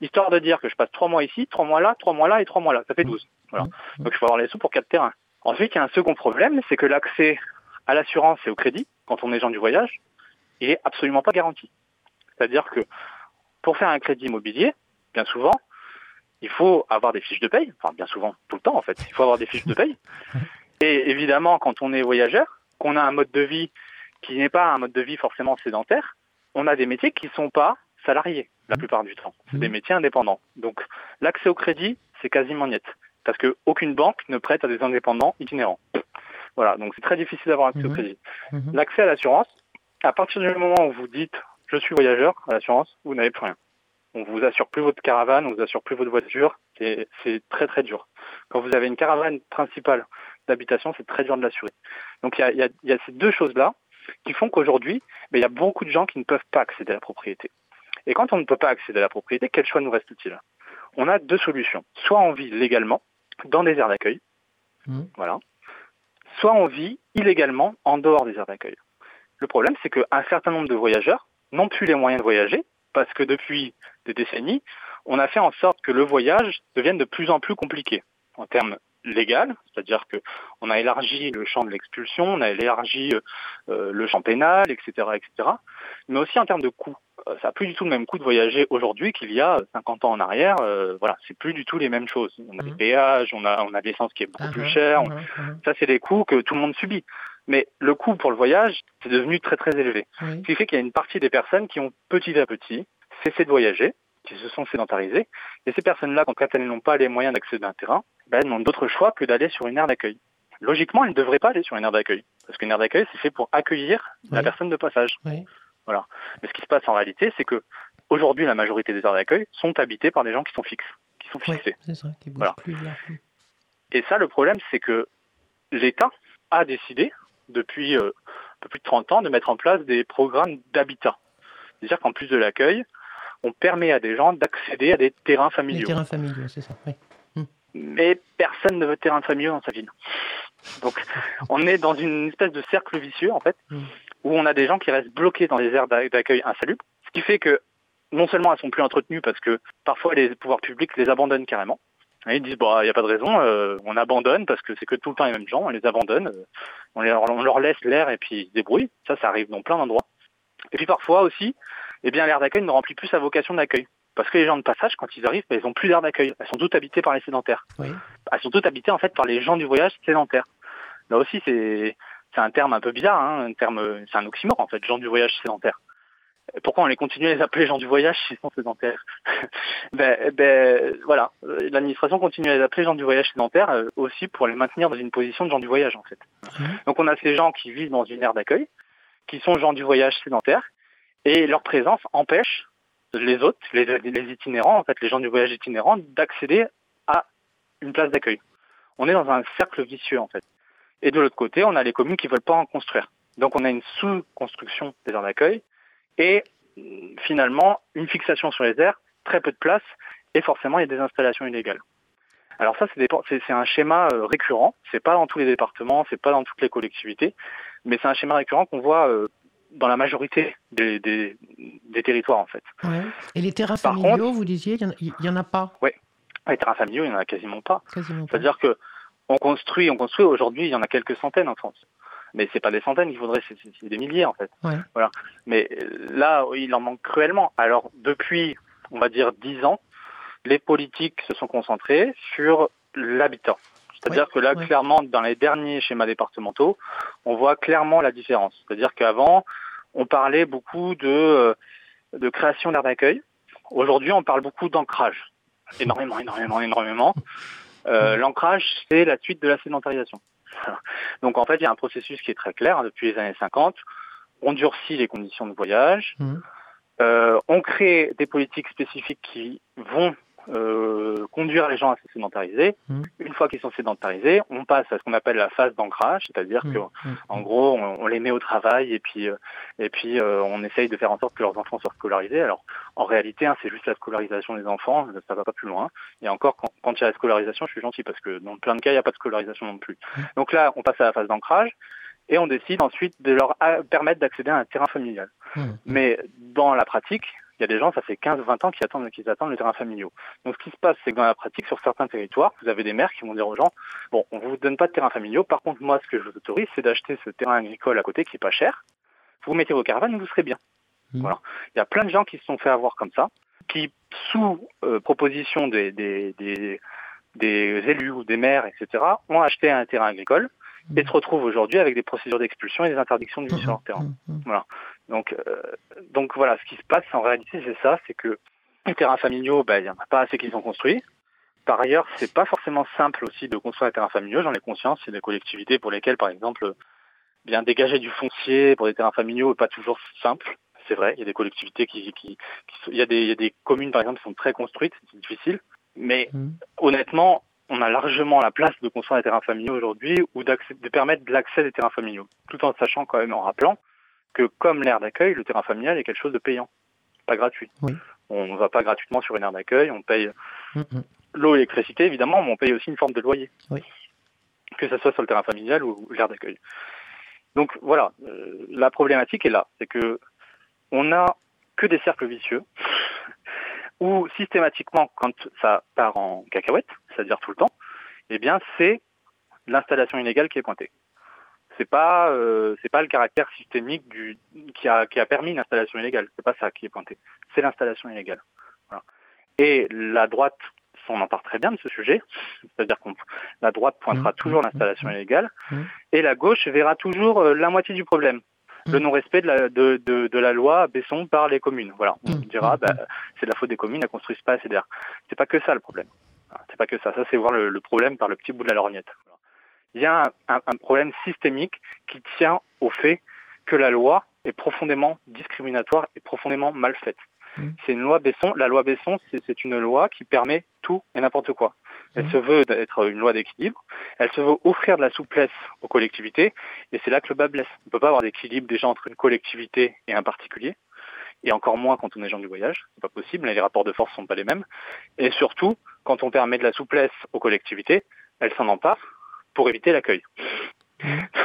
histoire de dire que je passe trois mois ici, trois mois là, trois mois là et trois mois là. Ça fait 12. Voilà. Donc, il faut avoir les sous pour quatre terrains. Ensuite, il y a un second problème, c'est que l'accès à l'assurance et au crédit, quand on est gens du voyage, il est absolument pas garanti. C'est-à-dire que pour faire un crédit immobilier, bien souvent, il faut avoir des fiches de paye, enfin bien souvent, tout le temps en fait, il faut avoir des fiches de paye. Et évidemment, quand on est voyageur, qu'on a un mode de vie qui n'est pas un mode de vie forcément sédentaire, on a des métiers qui ne sont pas salariés la plupart du temps. C'est des métiers indépendants. Donc l'accès au crédit, c'est quasiment net. Parce qu'aucune banque ne prête à des indépendants itinérants. Voilà, donc c'est très difficile d'avoir accès au Mhm. crédit. L'accès à l'assurance, à partir du moment où vous dites je suis voyageur à l'assurance, vous n'avez plus rien. On vous assure plus votre caravane, on vous assure plus votre voiture, c'est c'est très très dur. Quand vous avez une caravane principale d'habitation, c'est très dur de l'assurer. Donc il y a, y a- y a ces deux choses-là qui font qu'aujourd'hui, ben, il y a beaucoup de gens qui ne peuvent pas accéder à la propriété. Et quand on ne peut pas accéder à la propriété, quel choix nous reste-t-il? On a deux solutions. Soit on vit légalement dans des aires d'accueil, Mhm. voilà. Soit on vit illégalement en dehors des aires d'accueil. Le problème, c'est qu'un certain nombre de voyageurs n'ont plus les moyens de voyager parce que depuis des décennies, on a fait en sorte que le voyage devienne de plus en plus compliqué en termes légal, c'est-à-dire que on a élargi le champ de l'expulsion, on a élargi euh, euh, le champ pénal, etc., etc. Mais aussi en termes de coûts. ça a plus du tout le même coût de voyager aujourd'hui qu'il y a 50 ans en arrière. Euh, voilà, c'est plus du tout les mêmes choses. On a des Mhm. péages, on a, on a de l'essence qui est beaucoup Ah, plus ah, chère. ah, Ça, c'est des coûts que tout le monde subit. Mais le coût pour le voyage, c'est devenu très très élevé. oui. Ce qui fait qu'il y a une partie des personnes qui ont petit à petit cessé de voyager, qui se sont sédentarisées. Et ces personnes-là, quand elles n'ont pas les moyens d'accéder à un terrain, ben, elles n'ont d'autre choix que d'aller sur une aire d'accueil. Logiquement, elles ne devraient pas aller sur une aire d'accueil. Parce qu'une aire d'accueil, c'est fait pour accueillir la personne de passage. Oui. Mais ce qui se passe en réalité, c'est que aujourd'hui, la majorité des aires d'accueil sont habitées par des gens qui sont fixes, qui sont fixés. c'est ça, qui Voilà. plus. Et ça, le problème, c'est que l'État a décidé, depuis euh, un peu plus de 30 ans, de mettre en place des programmes d'habitat. C'est-à-dire qu'en plus de l'accueil, on permet à des gens d'accéder à des terrains familiaux. terrains familiaux, c'est ça. Oui. Mais personne ne veut de terrain familiaux dans sa ville. Donc, on est dans une espèce de cercle vicieux, en fait, Mm. où on a des gens qui restent bloqués dans des aires d'a- d'accueil insalubres, ce qui fait que non seulement elles sont plus entretenues parce que parfois les pouvoirs publics les abandonnent carrément. Et ils disent, bon, il n'y a pas de raison, euh, on abandonne parce que c'est que tout le temps les mêmes gens, on les abandonne, euh, on, les- on leur laisse l'air et puis ils se débrouillent. Ça, ça arrive dans plein d'endroits. Et puis parfois aussi, eh bien, l'aire d'accueil ne remplit plus sa vocation d'accueil. Parce que les gens de passage, quand ils arrivent, ben, ils n'ont plus d'aire d'accueil. Elles sont toutes habitées par les sédentaires Oui. elles sont toutes habitées en fait par les gens du voyage sédentaires. Là aussi, c'est c'est un terme un peu bizarre, hein, un terme, c'est un oxymore en fait, gens du voyage sédentaire. Pourquoi on les continue à les appeler gens du voyage s'ils sont sédentaires ben, ben, voilà, l'administration continue à les appeler gens du voyage sédentaire euh, aussi pour les maintenir dans une position de gens du voyage en fait. Mhm. Donc on a ces gens qui vivent dans une aire d'accueil, qui sont gens du voyage sédentaire, et leur présence empêche les autres, les, les itinérants, en fait, les gens du voyage itinérant, d'accéder à une place d'accueil. On est dans un cercle vicieux, en fait. Et de l'autre côté, on a les communes qui veulent pas en construire. Donc on a une sous-construction des aires d'accueil et mm, finalement une fixation sur les aires, très peu de place et forcément il y a des installations illégales. Alors ça c'est des- c'est c'est un schéma euh, récurrent, c'est pas dans tous les départements, c'est pas dans toutes les collectivités, mais c'est un schéma récurrent qu'on voit euh, dans la majorité des, des, des territoires en fait. Ouais. Et les terrains Par familiaux, vous disiez, il y en en a pas Les terrains familiaux, il n'y en a quasiment pas. quasiment pas. C'est-à-dire que on construit, on construit. Aujourd'hui, il y en a quelques centaines en France. Mais c'est pas des centaines qu'il faudrait, c'est des milliers en fait. Ouais. Voilà. Mais euh, là, il en manque cruellement. Alors depuis, on va dire dix ans, les politiques se sont concentrées sur l'habitat. C'est-à-dire Ouais, que là, ouais. clairement, dans les derniers schémas départementaux, on voit clairement la différence. C'est-à-dire qu'avant, on parlait beaucoup de, euh, de création d'aires d'accueil. Aujourd'hui, on parle beaucoup d'ancrage. Énormément, énormément, énormément. Euh, L'ancrage, c'est la suite de la sédentarisation. Donc en fait, il y a un processus qui est très clair hein, depuis les années 50. On durcit les conditions de voyage. Mhm. Euh, on crée des politiques spécifiques qui vont euh, conduire les gens à se sédentariser. Mhm. Une fois qu'ils sont sédentarisés, on passe à ce qu'on appelle la phase d'ancrage, c'est-à-dire Mhm. que Mhm. en gros, on, on les met au travail et puis euh, et puis euh, on essaye de faire en sorte que leurs enfants soient scolarisés. Alors en réalité, hein, c'est juste la scolarisation des enfants, ça va pas plus loin. Et encore, quand, quand il y a la scolarisation, je suis gentil parce que dans plein de cas, il n'y a pas de scolarisation non plus. Donc là, on passe à la phase d'ancrage et on décide ensuite de leur a- permettre d'accéder à un terrain familial. Mais dans la pratique, il y a des gens, ça fait 15-20 ans qu'ils attendent, qu'ils attendent le terrain familial. Donc ce qui se passe, c'est que dans la pratique, sur certains territoires, vous avez des maires qui vont dire aux gens, bon, on vous donne pas de terrain familial, par contre, moi, ce que je vous autorise, c'est d'acheter ce terrain agricole à côté qui est pas cher. Vous mettez vos caravanes vous serez bien. Mhm. Voilà. Il y a plein de gens qui se sont fait avoir comme ça, qui, sous euh, proposition des, des, des, des élus ou des maires, etc., ont acheté un terrain agricole et se retrouvent aujourd'hui avec des procédures d'expulsion et des interdictions de vie sur leur terrain. Mhm. Donc, euh, donc voilà, ce qui se passe en réalité, c'est ça, c'est que les terrains familiaux, ben, il n'y en a pas assez qui sont construits. Par ailleurs, c'est pas forcément simple aussi de construire un terrain familial, j'en ai conscience, il y a des collectivités pour lesquelles, par exemple, bien dégager du foncier pour des terrains familiaux n'est pas toujours simple. C'est vrai, il y a des collectivités qui, qui, qui sont- il, y a des, il y a des communes, par exemple, qui sont très construites, c'est difficile. Mais Mhm. honnêtement, on a largement la place de construire des terrains familiaux aujourd'hui ou de permettre de l'accès des terrains familiaux, tout en sachant quand même, en rappelant que comme l'aire d'accueil, le terrain familial est quelque chose de payant, pas gratuit. Oui. On ne va pas gratuitement sur une aire d'accueil, on paye Mhm. l'eau et l'électricité évidemment, mais on paye aussi une forme de loyer, Oui. que ce soit sur le terrain familial ou l'aire d'accueil. Donc voilà, euh, la problématique est là, c'est que on n'a que des cercles vicieux où systématiquement, quand ça part en cacahuète, c'est-à-dire tout le temps, eh bien c'est l'installation illégale qui est pointée. C'est pas euh, c'est pas le caractère systémique du qui a qui a permis l'installation illégale. C'est pas ça qui est pointé. C'est l'installation illégale. Voilà. Et la droite, on en part très bien de ce sujet, c'est-à-dire qu'on la droite pointera Mmh, toujours mmh, l'installation mmh. illégale, Mmh. et la gauche verra toujours euh, la moitié du problème. Le Mmh. non-respect de la, de, de, de la loi Besson par les communes. Voilà. On Mmh, dira, mmh, bah, c'est de la faute des communes, elles construisent pas assez d'air. C'est pas que ça le problème. C'est pas que ça. Ça, c'est voir le, le problème par le petit bout de la lorgnette. Voilà. Il y a un, un- un problème systémique qui tient au fait que la loi est profondément discriminatoire et profondément mal faite. Mm. C'est une loi Besson. La loi Besson, c'est une loi qui permet tout et n'importe quoi. Elle Mm. se veut être une loi d'équilibre. Elle se veut offrir de la souplesse aux collectivités. Et c'est là que le bas blesse. On ne peut pas avoir d'équilibre déjà entre une collectivité et un particulier. Et encore moins quand on est gens du voyage. C'est pas possible. Les rapports de force sont pas les mêmes. Et surtout, quand on permet de la souplesse aux collectivités, elles s'en emparent pour éviter l'accueil.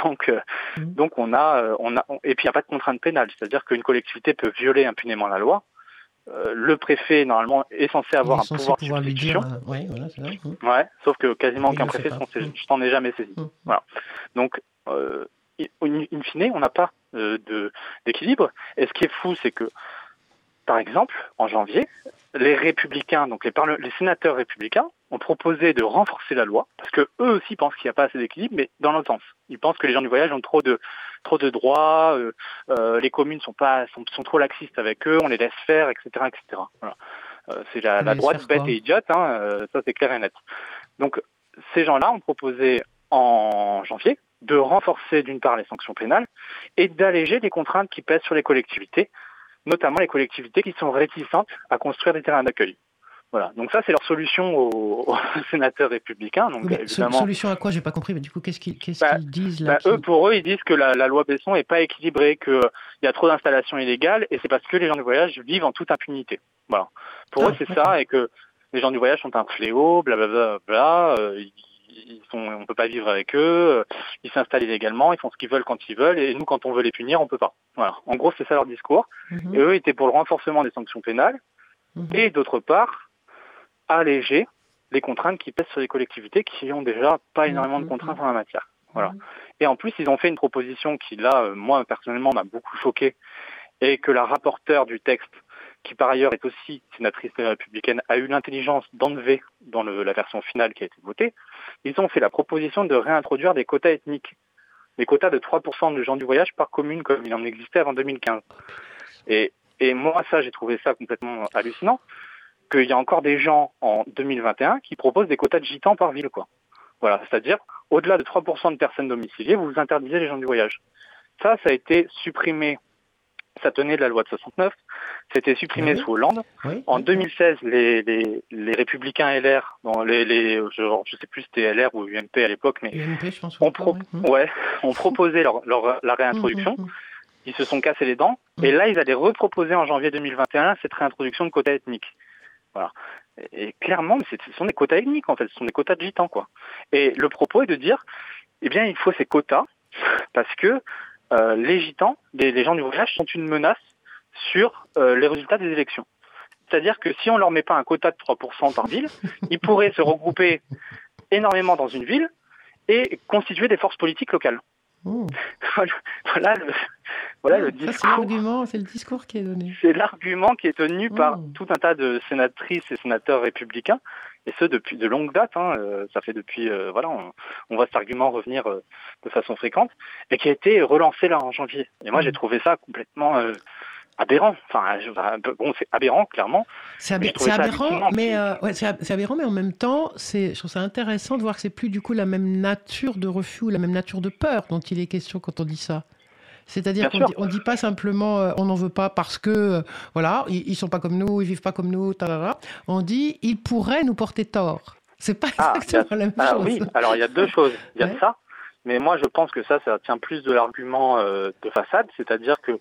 Donc, euh, Mm. donc on a, euh, on a, et puis il n'y a pas de contrainte pénale, c'est-à-dire qu'une collectivité peut violer impunément la loi. Euh, le préfet normalement est censé avoir est un pouvoir de substitution. dire. euh, ouais, voilà, ça. Mmh. Ouais, sauf que quasiment aucun préfet s'en Mm. t'en ai jamais saisi. Voilà. Donc, in, in fine, on n'a pas d'équilibre. Et ce qui est fou, c'est que, par exemple, en janvier, les républicains, donc les, sénateurs républicains, ont proposé de renforcer la loi, parce que eux aussi pensent qu'il n'y a pas assez d'équilibre, mais dans l'autre sens. Ils pensent que les gens du voyage ont trop de trop de droits, euh, euh, les communes sont pas sont, sont trop laxistes avec eux, on les laisse faire, etc., etc. Voilà. Euh, c'est la, droite bête et idiote, hein, euh, ça c'est clair et net. Donc ces gens-là ont proposé en janvier de renforcer d'une part les sanctions pénales et d'alléger les contraintes qui pèsent sur les collectivités, notamment les collectivités qui sont réticentes à construire des terrains d'accueil. Voilà. Donc ça, c'est leur solution aux, aux sénateurs républicains. Donc mais évidemment, solution à quoi? J'ai pas compris. Mais du coup, qu'est-ce qu'ils qu'est-ce Bah, qu'ils disent là bah, qui- eux, pour eux, ils disent que la, la loi Besson est pas équilibrée, qu'il y a trop d'installations illégales, et c'est parce que les gens du voyage vivent en toute impunité. Voilà. Pour Ah, eux, c'est ça, et que les gens du voyage sont un fléau, blablabla, bla, euh, ils, sont, on peut pas vivre avec eux, ils s'installent illégalement, ils font ce qu'ils veulent quand ils veulent, et nous, quand on veut les punir, on peut pas. Voilà. En gros, c'est ça leur discours. Mhm, Et eux étaient pour le renforcement des sanctions pénales, mhm. et d'autre part, alléger les contraintes qui pèsent sur les collectivités qui ont déjà pas énormément de Mhm, contraintes en la matière. Voilà. Et en plus, ils ont fait une proposition qui, là, euh, moi, personnellement, m'a beaucoup choqué, et que la rapporteure du texte, qui par ailleurs est aussi sénatrice républicaine, a eu l'intelligence d'enlever dans le- la version finale qui a été votée. Ils ont fait la proposition de réintroduire des quotas ethniques. Des quotas de 3% de gens du voyage par commune, comme il en existait avant 2015. Et, et moi, ça, j'ai trouvé ça complètement hallucinant, qu'il y a encore des gens en 2021 qui proposent des quotas de gitans par ville, quoi. Voilà, c'est-à-dire, au-delà de 3% de personnes domiciliées, vous interdisez les gens du voyage. Ça, ça a été supprimé. Ça tenait de la loi de 69. C'était supprimé oui sous Hollande. Oui, En oui. 2016, les, les, les républicains LR, dans les, les, genre, je sais plus si c'était LR ou UMP à l'époque, mais UMP, je pense. on, pro- ouais. Ouais, ont proposé leur, leur- la réintroduction. Mhm, mhm. Ils se sont cassés les dents. Mm. Et là, ils allaient reproposer en janvier 2021 cette réintroduction de quotas ethniques. Voilà. Et, et clairement, ce sont des quotas ethniques, en fait. Ce sont des quotas de gitans, quoi. Et le propos est de dire, eh bien, il faut ces quotas parce que euh, les gitans, les, les gens du voyage, sont une menace sur euh, les résultats des élections. C'est-à-dire que si on leur met pas un quota de 3% par ville, ils pourraient se regrouper énormément dans une ville et constituer des forces politiques locales. Oh. voilà le, voilà le c'est discours. l'argument, c'est le discours qui est donné. C'est l'argument qui est tenu par Mm. tout un tas de sénatrices et sénateurs républicains, et ce depuis de longue date. hein, euh, ça fait depuis, euh, voilà, on, on voit cet argument revenir euh, de façon fréquente, et qui a été relancé là en janvier. Et moi, j'ai trouvé ça complètement euh, aberrant. Enfin, bon, c'est aberrant clairement. C'est aberrant, mais euh, ouais, c'est aberrant, mais en même temps, c'est, je trouve ça intéressant de voir que c'est plus du coup la même nature de refus ou la même nature de peur dont il est question quand on dit ça. C'est-à-dire qu'on sûr. dit, pas simplement euh, on n'en veut pas parce que euh, voilà ils, ils sont pas comme nous, ils vivent pas comme nous. On dit ils pourraient nous porter tort. C'est pas Ah, exactement la même Ah chose. oui, alors il y a deux choses. Il y a Ouais. ça, mais moi je pense que ça, ça tient plus de l'argument euh, de façade, c'est-à-dire que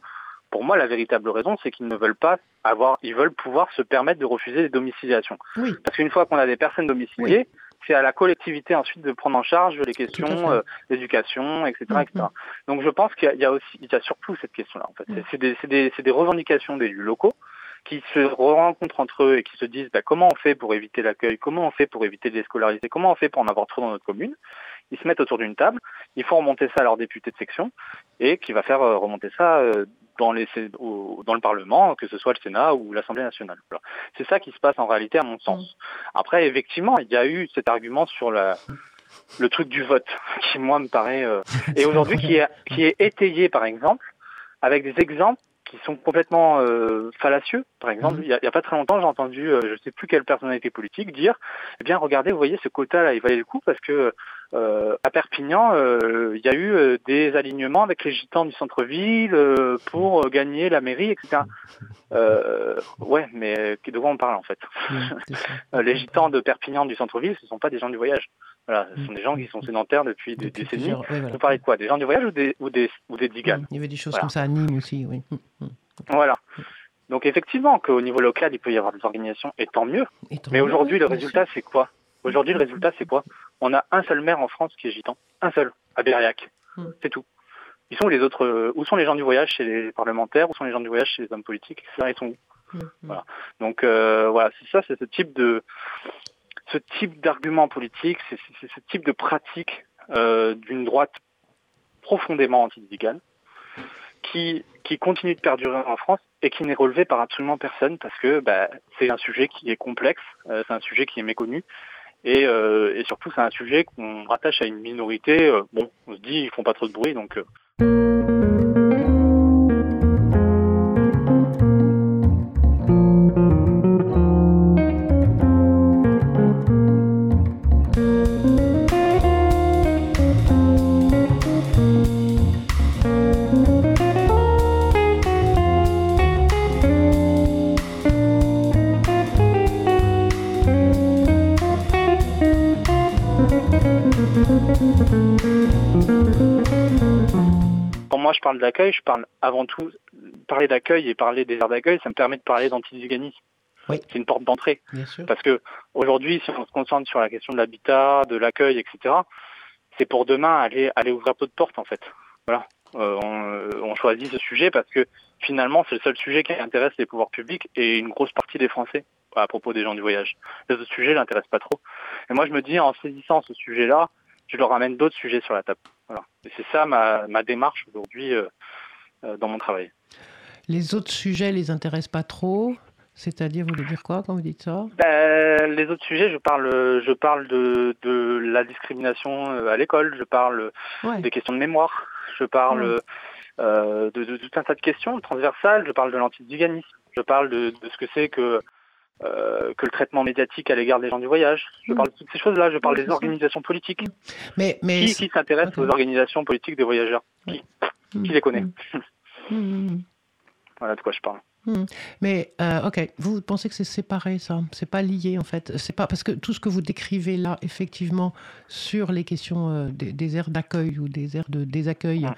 pour moi la véritable raison, c'est qu'ils ne veulent pas avoir, ils veulent pouvoir se permettre de refuser des domiciliations. Oui. Parce qu'une fois qu'on a des personnes domiciliées, c'est à la collectivité ensuite de prendre en charge les questions euh, d'éducation, etc., Mhm. etc. Donc je pense qu'il y a- il y a aussi, il y a surtout cette question-là. En fait, Mhm. C'est- c'est des, des, des revendications d'élus locaux qui se rencontrent entre eux et qui se disent bah, comment on fait pour éviter l'accueil, comment on fait pour éviter de les scolariser, comment on fait pour en avoir trop dans notre commune? Ils se mettent autour d'une table, ils font remonter ça à leur député de section et qui va faire euh, remonter ça euh, dans, les, dans le Parlement, que ce soit le Sénat ou l'Assemblée nationale. Voilà. C'est ça qui se passe en réalité à mon sens. Après, effectivement, il y a eu cet argument sur la, le truc du vote, qui moi me paraît... euh, et aujourd'hui qui est, qui est étayé par exemple, avec des exemples qui sont complètement euh, fallacieux. Par exemple, Mhm. il y, a, pas très longtemps, j'ai entendu, euh, je sais plus quelle personnalité politique dire, eh bien, regardez, vous voyez, ce quota-là, il valait le coup parce que euh, à Perpignan, il y a eu des alignements avec les gitans du centre-ville pour gagner la mairie, etc. Ouais, mais de quoi on parle en fait? Les gitans de Perpignan du centre-ville, ce sont pas des gens du voyage. Voilà, ce sont des gens qui sont sédentaires depuis des décennies. voilà. Vous parlez de quoi Des gens du voyage ou des, ou des, ou des tziganes Il y avait des choses Voilà. comme ça à Nîmes aussi, oui. Mm, mm. Voilà. Donc effectivement, qu'au niveau local, il peut y avoir des organisations, et tant mieux. Et tant Mais aujourd'hui, oui, le résultat, c'est quoi? Aujourd'hui, le résultat, c'est quoi? On a un seul maire en France qui est gitan. Un seul, à Berriac. C'est tout. Ils sont où les autres euh, Où sont les gens du voyage chez les parlementaires? Où sont les gens du voyage chez les hommes politiques? Ils sont où? Mm, mm. Voilà. Donc euh, voilà, c'est ça, c'est ce type de ce type d'argument politique, c'est ce type de pratique euh, d'une droite profondément anti-zigane qui qui continue de perdurer en France et qui n'est relevé par absolument personne parce que bah, c'est un sujet qui est complexe, euh, c'est un sujet qui est méconnu. Et, euh, et surtout, c'est un sujet qu'on rattache à une minorité. bon, on se dit, ils font pas trop de bruit, donc d'accueil, je parle avant tout parler d'accueil et parler des aires d'accueil, ça me permet de parler d'antiziganisme. Oui. C'est une porte d'entrée. Parce que aujourd'hui, si on se concentre sur la question de l'habitat, de l'accueil, etc., c'est pour demain aller aller ouvrir peu de portes en fait. Voilà. Euh, on, euh, on choisit ce sujet parce que finalement, c'est le seul sujet qui intéresse les pouvoirs publics et une grosse partie des Français à propos des gens du voyage. Les autres sujets l'intéressent pas trop. Et moi, je me dis, en saisissant ce sujet-là, je leur ramène d'autres sujets sur la table. Voilà. Et c'est ça ma, ma démarche aujourd'hui euh, euh, dans mon travail. Les autres sujets les intéressent pas trop. C'est-à-dire, vous voulez dire quoi quand vous dites ça? Ben, les autres sujets, je parle, je parle de, de la discrimination euh, à l'école, je parle Ouais. des questions de mémoire, je parle Ouais. euh, de, de tout un tas de questions transversales, je parle de l'antiziganisme, je parle de ce que c'est que euh, que le traitement médiatique à l'égard des gens du voyage. Je Mm. parle de toutes ces choses-là, je parle des organisations politiques. Mais, mais Qui, qui s'intéresse aux organisations politiques des voyageurs? Qui? Qui les connaît? Mm, mm. Voilà de quoi je parle. Mais euh, ok, vous pensez que c'est séparé ça? C'est pas lié en fait. C'est pas parce que tout ce que vous décrivez là, effectivement, sur les questions euh, des, des aires d'accueil ou des aires de désaccueil,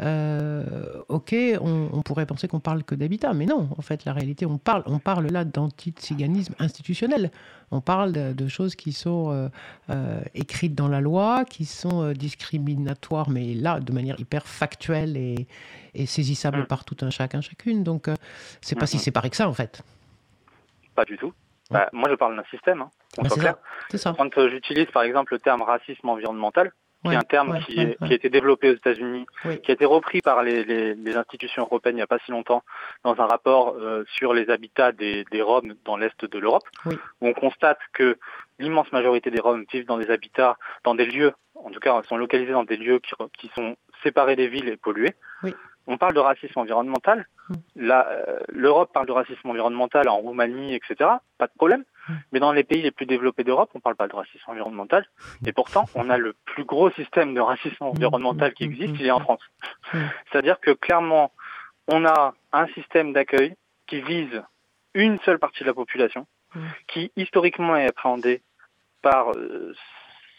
euh, ok, on, on pourrait penser qu'on parle que d'habitat, mais non. En fait, la réalité, on parle, on parle là d'anti-tsiganisme institutionnel. On parle de, de choses qui sont euh, euh, écrites dans la loi, qui sont euh, discriminatoires, mais là, de manière hyper factuelle et, et saisissable Mm. par tout un chacun, chacune. Donc, c'est pas si Mhm. séparé que ça, en fait. Pas du tout. Bah, moi, je parle d'un système. Hein, Bah, c'est ça. Quand euh, j'utilise par exemple le terme racisme environnemental, qui Ouais, est un terme ouais, qui, ouais, qui a été développé aux États-Unis, Oui. qui a été repris par les, les- les institutions européennes il n'y a pas si longtemps dans un rapport euh, sur les habitats des, des Roms dans l'est de l'Europe, Oui. où on constate que l'immense majorité des Roms vivent dans des habitats, dans des lieux, en tout cas sont localisés dans des lieux qui, qui sont séparés des villes et pollués. Oui. On parle de racisme environnemental. Mm. Là, euh, l'Europe parle de racisme environnemental en Roumanie, etc. Pas de problème. Mm. Mais dans les pays les plus développés d'Europe, on parle pas de racisme environnemental. Et pourtant, on a le plus gros système de racisme environnemental qui existe, il est en France. C'est-à-dire que clairement, on a un système d'accueil qui vise une seule partie de la population, qui historiquement est appréhendée par euh,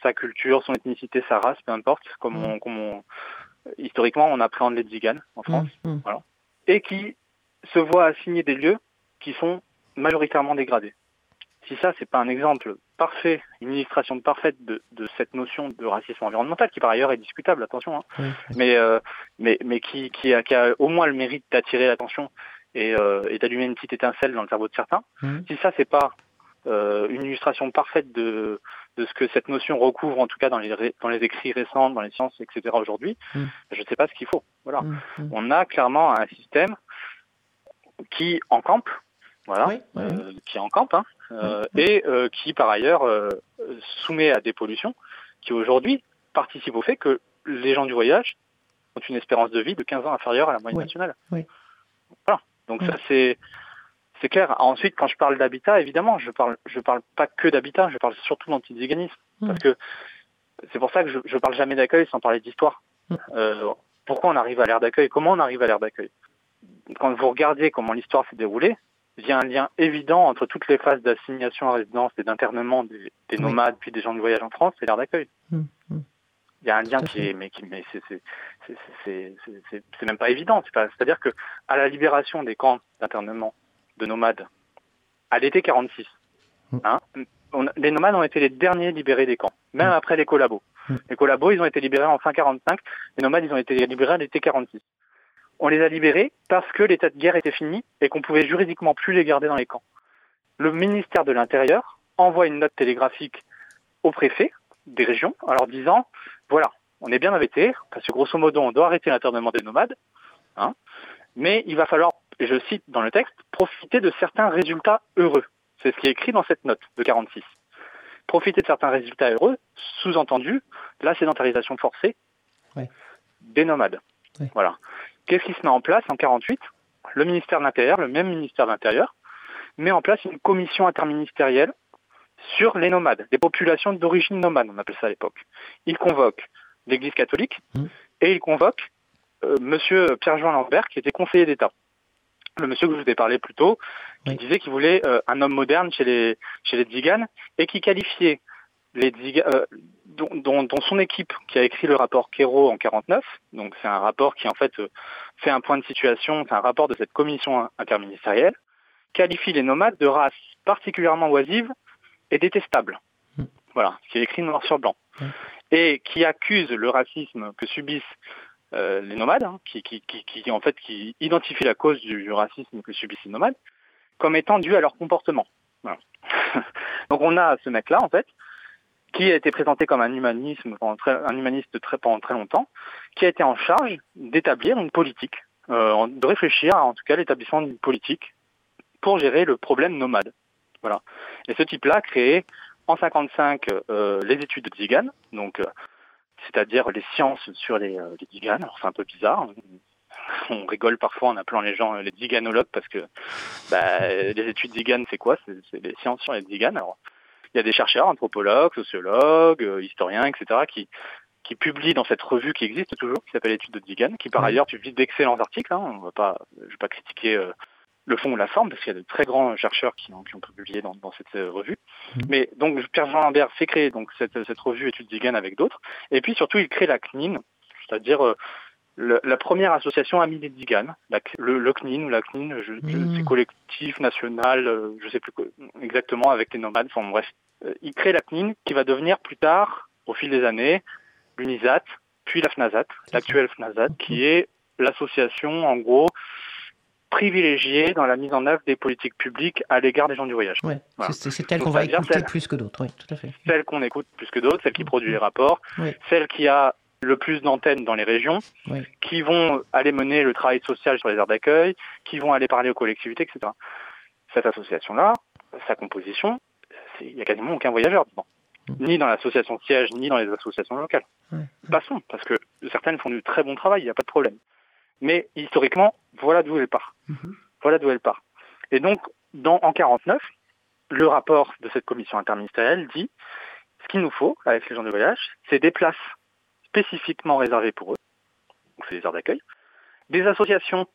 sa culture, son ethnicité, sa race, peu importe, comme Mm. on, comme on- historiquement on appréhende les tziganes en France Mm, mm. et qui se voit assigner des lieux qui sont majoritairement dégradés. Si ça, c'est pas un exemple parfait, une illustration parfaite de, de cette notion de racisme environnemental, qui par ailleurs est discutable, attention, hein, Oui. mais, euh, mais, mais qui, qui, a, qui a au moins le mérite d'attirer l'attention et, euh, et d'allumer une petite étincelle dans le cerveau de certains. Mm. Si ça, c'est pas euh, une illustration parfaite de, de ce que cette notion recouvre, en tout cas dans les, ré- dans les écrits récents, dans les sciences, etc. aujourd'hui, Mm. je ne sais pas ce qu'il faut. Voilà. Mm, mm. On a clairement un système qui encampe, voilà, Oui, oui, oui. euh, qui encampe, hein, euh, et euh, qui par ailleurs euh, soumet à des pollutions qui aujourd'hui participent au fait que les gens du voyage ont une espérance de vie de 15 ans inférieure à la moyenne Oui, nationale. oui. Voilà. Donc ça c'est c'est clair. Ensuite, quand je parle d'habitat, évidemment, je parle je parle pas que d'habitat, je parle surtout d'antiziganisme, Mm. parce que c'est pour ça que je, je parle jamais d'accueil sans parler d'histoire. Mm. Euh, pourquoi on arrive à l'ère d'accueil? Comment on arrive à l'ère d'accueil? Quand vous regardez comment l'histoire s'est déroulée, il y a un lien évident entre toutes les phases d'assignation à résidence et d'internement des, des Oui. nomades puis des gens du voyage en France et l'ère d'accueil. Mm, mm. Il y a un lien qui est, mais qui, mais c'est, même pas évident. C'est-à-dire que à la libération des camps d'internement de nomades, à l'été 46, Mm. hein, on- les nomades ont été les derniers libérés des camps, même Mm. après les collabos. Mm. Les collabos, ils ont été libérés en fin 45. Les nomades, ils ont été libérés à l'été 46. On les a libérés parce que l'état de guerre était fini et qu'on pouvait juridiquement plus les garder dans les camps. Le ministère de l'Intérieur envoie une note télégraphique au préfet des régions en leur disant voilà, on est bien embêté parce que grosso modo, on doit arrêter l'internement des nomades, hein, mais il va falloir, je cite dans le texte, profiter de certains résultats heureux. C'est ce qui est écrit dans cette note de 46. Profiter de certains résultats heureux, sous-entendu la sédentarisation forcée Ouais. des nomades. Ouais. Voilà. Qu'est-ce qui se met en place en 48 Le ministère de l'Intérieur, le même ministère de l'Intérieur, met en place une commission interministérielle sur les nomades, des populations d'origine nomade, on appelle ça à l'époque. Il convoque l'Église catholique Mhm. et il convoque euh, Monsieur Pierre-Jean Lambert, qui était conseiller d'État. Le monsieur que je vous ai parlé plus tôt, qui Oui. disait qu'il voulait euh, un homme moderne chez les chez les Tziganes et qui qualifiait les Tziga- euh, dont, dont- dont son équipe qui a écrit le rapport Kero en 49, donc c'est un rapport qui en fait euh, fait un point de situation, c'est un rapport de cette commission interministérielle, qualifie les nomades de race particulièrement oisive et détestable. Mm. Voilà, ce qui est écrit noir sur blanc. Et qui accuse le racisme que subissent euh, les nomades, hein, qui, qui, en fait qui identifie la cause du, racisme que subissent les nomades, comme étant dû à leur comportement. Voilà. Donc on a ce mec-là, en fait, qui a été présenté comme un humanisme un humaniste très, pendant très longtemps, qui a été en charge d'établir une politique, euh, de réfléchir à, en tout cas l'établissement d'une politique pour gérer le problème nomade. Voilà. Et ce type-là a créé en 55 euh, les études de Zigan, donc euh, c'est-à-dire les sciences sur les, euh, les Ziganes. Alors c'est un peu bizarre. On rigole parfois en appelant les gens euh, les Ziganologues parce que bah, les études Zigan, c'est quoi? C'est les sciences sur les Ziganes. Alors il y a des chercheurs, anthropologues, sociologues, euh, historiens, etc., qui qui publient dans cette revue qui existe toujours, qui s'appelle Études de Zigan, qui par ailleurs publie d'excellents articles. Hein, on va pas, je vais pas critiquer euh, le fond ou la forme, parce qu'il y a de très grands chercheurs qui ont, qui ont publié dans, dans cette euh, revue. Mhm. Mais donc Pierre-Jean Lambert fait créer donc cette, cette revue Études Zigan avec d'autres, et puis surtout il crée la CNIN, c'est-à-dire euh, le- la première association amie des la- le, le CNIN ou la CNIN, je, je- Mhm. c'est collectif national, euh, je sais plus quoi- exactement avec les nomades. Enfin bref, Euh, il crée la CNIN qui va devenir plus tard, au fil des années, l'UNISAT, puis la FNASAT, l'actuelle FNASAT, qui est l'association en gros privilégiée dans la mise en œuvre des politiques publiques à l'égard des gens du voyage. Ouais. Voilà. C'est- C'est elle Donc, qu'on va écouter celle- plus que d'autres, oui, tout à fait. Celle qu'on écoute plus que d'autres, celle qui produit les rapports, Oui. celle qui a le plus d'antennes dans les régions, Oui. qui vont aller mener le travail social sur les aires d'accueil, qui vont aller parler aux collectivités, etc. Cette association-là, sa composition, il n'y a quasiment aucun voyageur dedans. Mhm. Ni dans l'association siège, ni dans les associations locales. Passons, parce que certaines font du très bon travail, il n'y a pas de problème. Mais historiquement, voilà d'où elle part. Mhm. Voilà d'où elle part. Et donc, dans, en 49, le rapport de cette commission interministérielle dit ce qu'il nous faut avec les gens de voyage, c'est des places spécifiquement réservées pour eux, donc c'est des aires d'accueil, des associations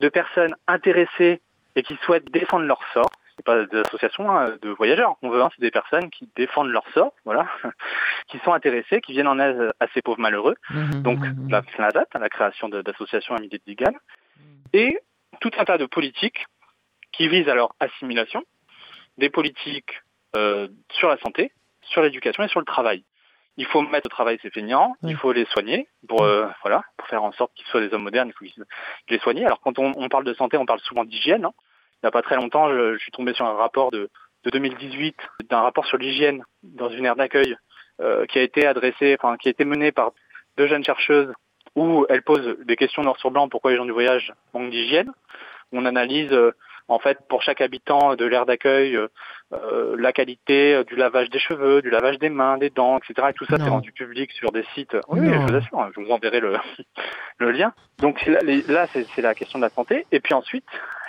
de personnes intéressées et qui souhaitent défendre leur sort. C'est pas des associations hein, de voyageurs qu'on veut, hein, c'est des personnes qui défendent leur sort, voilà, qui sont intéressées, qui viennent en aide à ces pauvres malheureux. Mhm, Donc mhm, la FNADAT, la création de- d'associations amies des Tziganes, et tout un tas de politiques qui visent à leur assimilation, des politiques euh, sur la santé, sur l'éducation et sur le travail. Il faut mettre au travail ces feignants, Oui. il faut les soigner pour euh, voilà pour faire en sorte qu'ils soient des hommes modernes, il faut les soigner. Alors quand on, on parle de santé, on parle souvent d'hygiène. hein. Il n'y a pas très longtemps, je, suis tombé sur un rapport de de 2018 d'un rapport sur l'hygiène dans une aire d'accueil euh, qui a été adressé, enfin qui a été mené par deux jeunes chercheuses où elles posent des questions noir sur blanc pourquoi les gens du voyage manquent d'hygiène. On analyse euh, en fait pour chaque habitant de l'aire d'accueil euh, euh, la qualité euh, du lavage des cheveux, du lavage des mains, des dents, etc. Et tout ça c'est rendu public sur des sites. Oui, oui, je vous assure, je vous enverrai le, le lien. Donc là, les- là, c'est c'est la question de la santé. Et puis ensuite,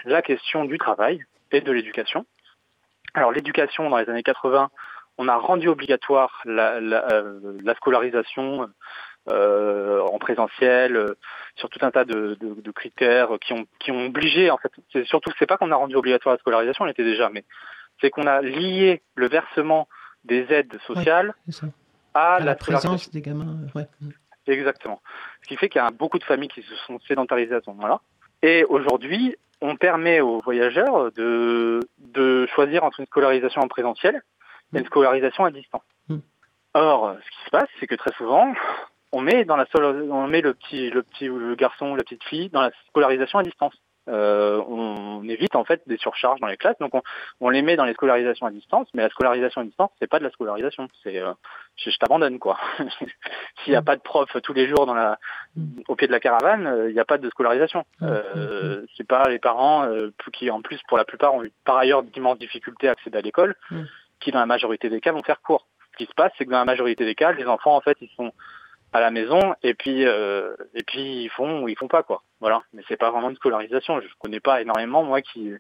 la question du travail et de l'éducation. Alors l'éducation dans les années 80, on a rendu obligatoire la, la, euh, la scolarisation euh, en présentiel euh, sur tout un tas de, de- de critères qui ont qui ont obligé en fait. C'est surtout c'est pas qu'on a rendu obligatoire la scolarisation, elle était déjà, mais c'est qu'on a lié le versement des aides sociales à, À la, la présence des gamins. euh, ouais. Exactement. Ce qui fait qu'il y a beaucoup de familles qui se sont sédentarisées à ce moment-là. Et aujourd'hui, on permet aux voyageurs de, de choisir entre une scolarisation en présentiel et une scolarisation à distance. Mm. Or, ce qui se passe, c'est que très souvent, on met dans la on met le petit, le petit ou le garçon ou la petite fille dans la scolarisation à distance. Euh, on évite en fait des surcharges dans les classes, donc on, on les met dans les scolarisations à distance. Mais la scolarisation à distance, c'est pas de la scolarisation, c'est euh, je, je t'abandonne quoi. S'il n'y a pas de prof tous les jours dans la, au pied de la caravane, euh, il n'y a pas de scolarisation. Euh, c'est pas les parents euh, qui, en plus, pour la plupart, ont eu par ailleurs d'immenses difficultés à accéder à l'école, qui, dans la majorité des cas, vont faire cours. Ce qui se passe, c'est que dans la majorité des cas, les enfants, en fait, ils sont à la maison et puis euh, et puis ils font ou ils font pas quoi. Voilà. Mais c'est pas vraiment une scolarisation. Je connais pas énormément moi qui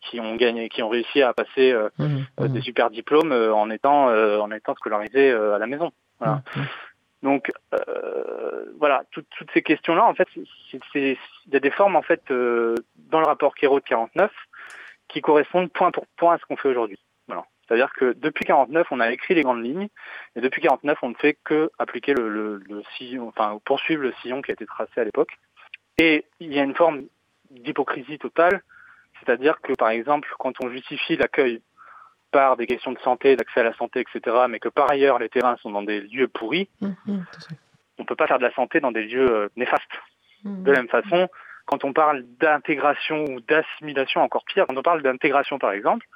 qui ont gagné, qui ont réussi à passer euh, Mhm, euh, mhm, des super diplômes euh, en étant euh, en étant scolarisés euh, à la maison. Voilà. mhm. Donc euh, voilà, toutes, toutes ces questions-là, en fait, il y a des formes en fait euh, dans le rapport Kéro de 49 qui correspondent point pour point à ce qu'on fait aujourd'hui. Voilà. C'est-à-dire que depuis 49, on a écrit les grandes lignes, et depuis 49, on ne fait que appliquer le, le, le sillon, enfin poursuivre le sillon qui a été tracé à l'époque. Et il y a une forme d'hypocrisie totale, c'est-à-dire que par exemple, quand on justifie l'accueil par des questions de santé, d'accès à la santé, etc., mais que par ailleurs les terrains sont dans des lieux pourris, à fait. on peut pas faire de la santé dans des lieux euh, néfastes. Mhm. De la même façon, quand on parle d'intégration ou d'assimilation, encore pire, quand on parle d'intégration par exemple,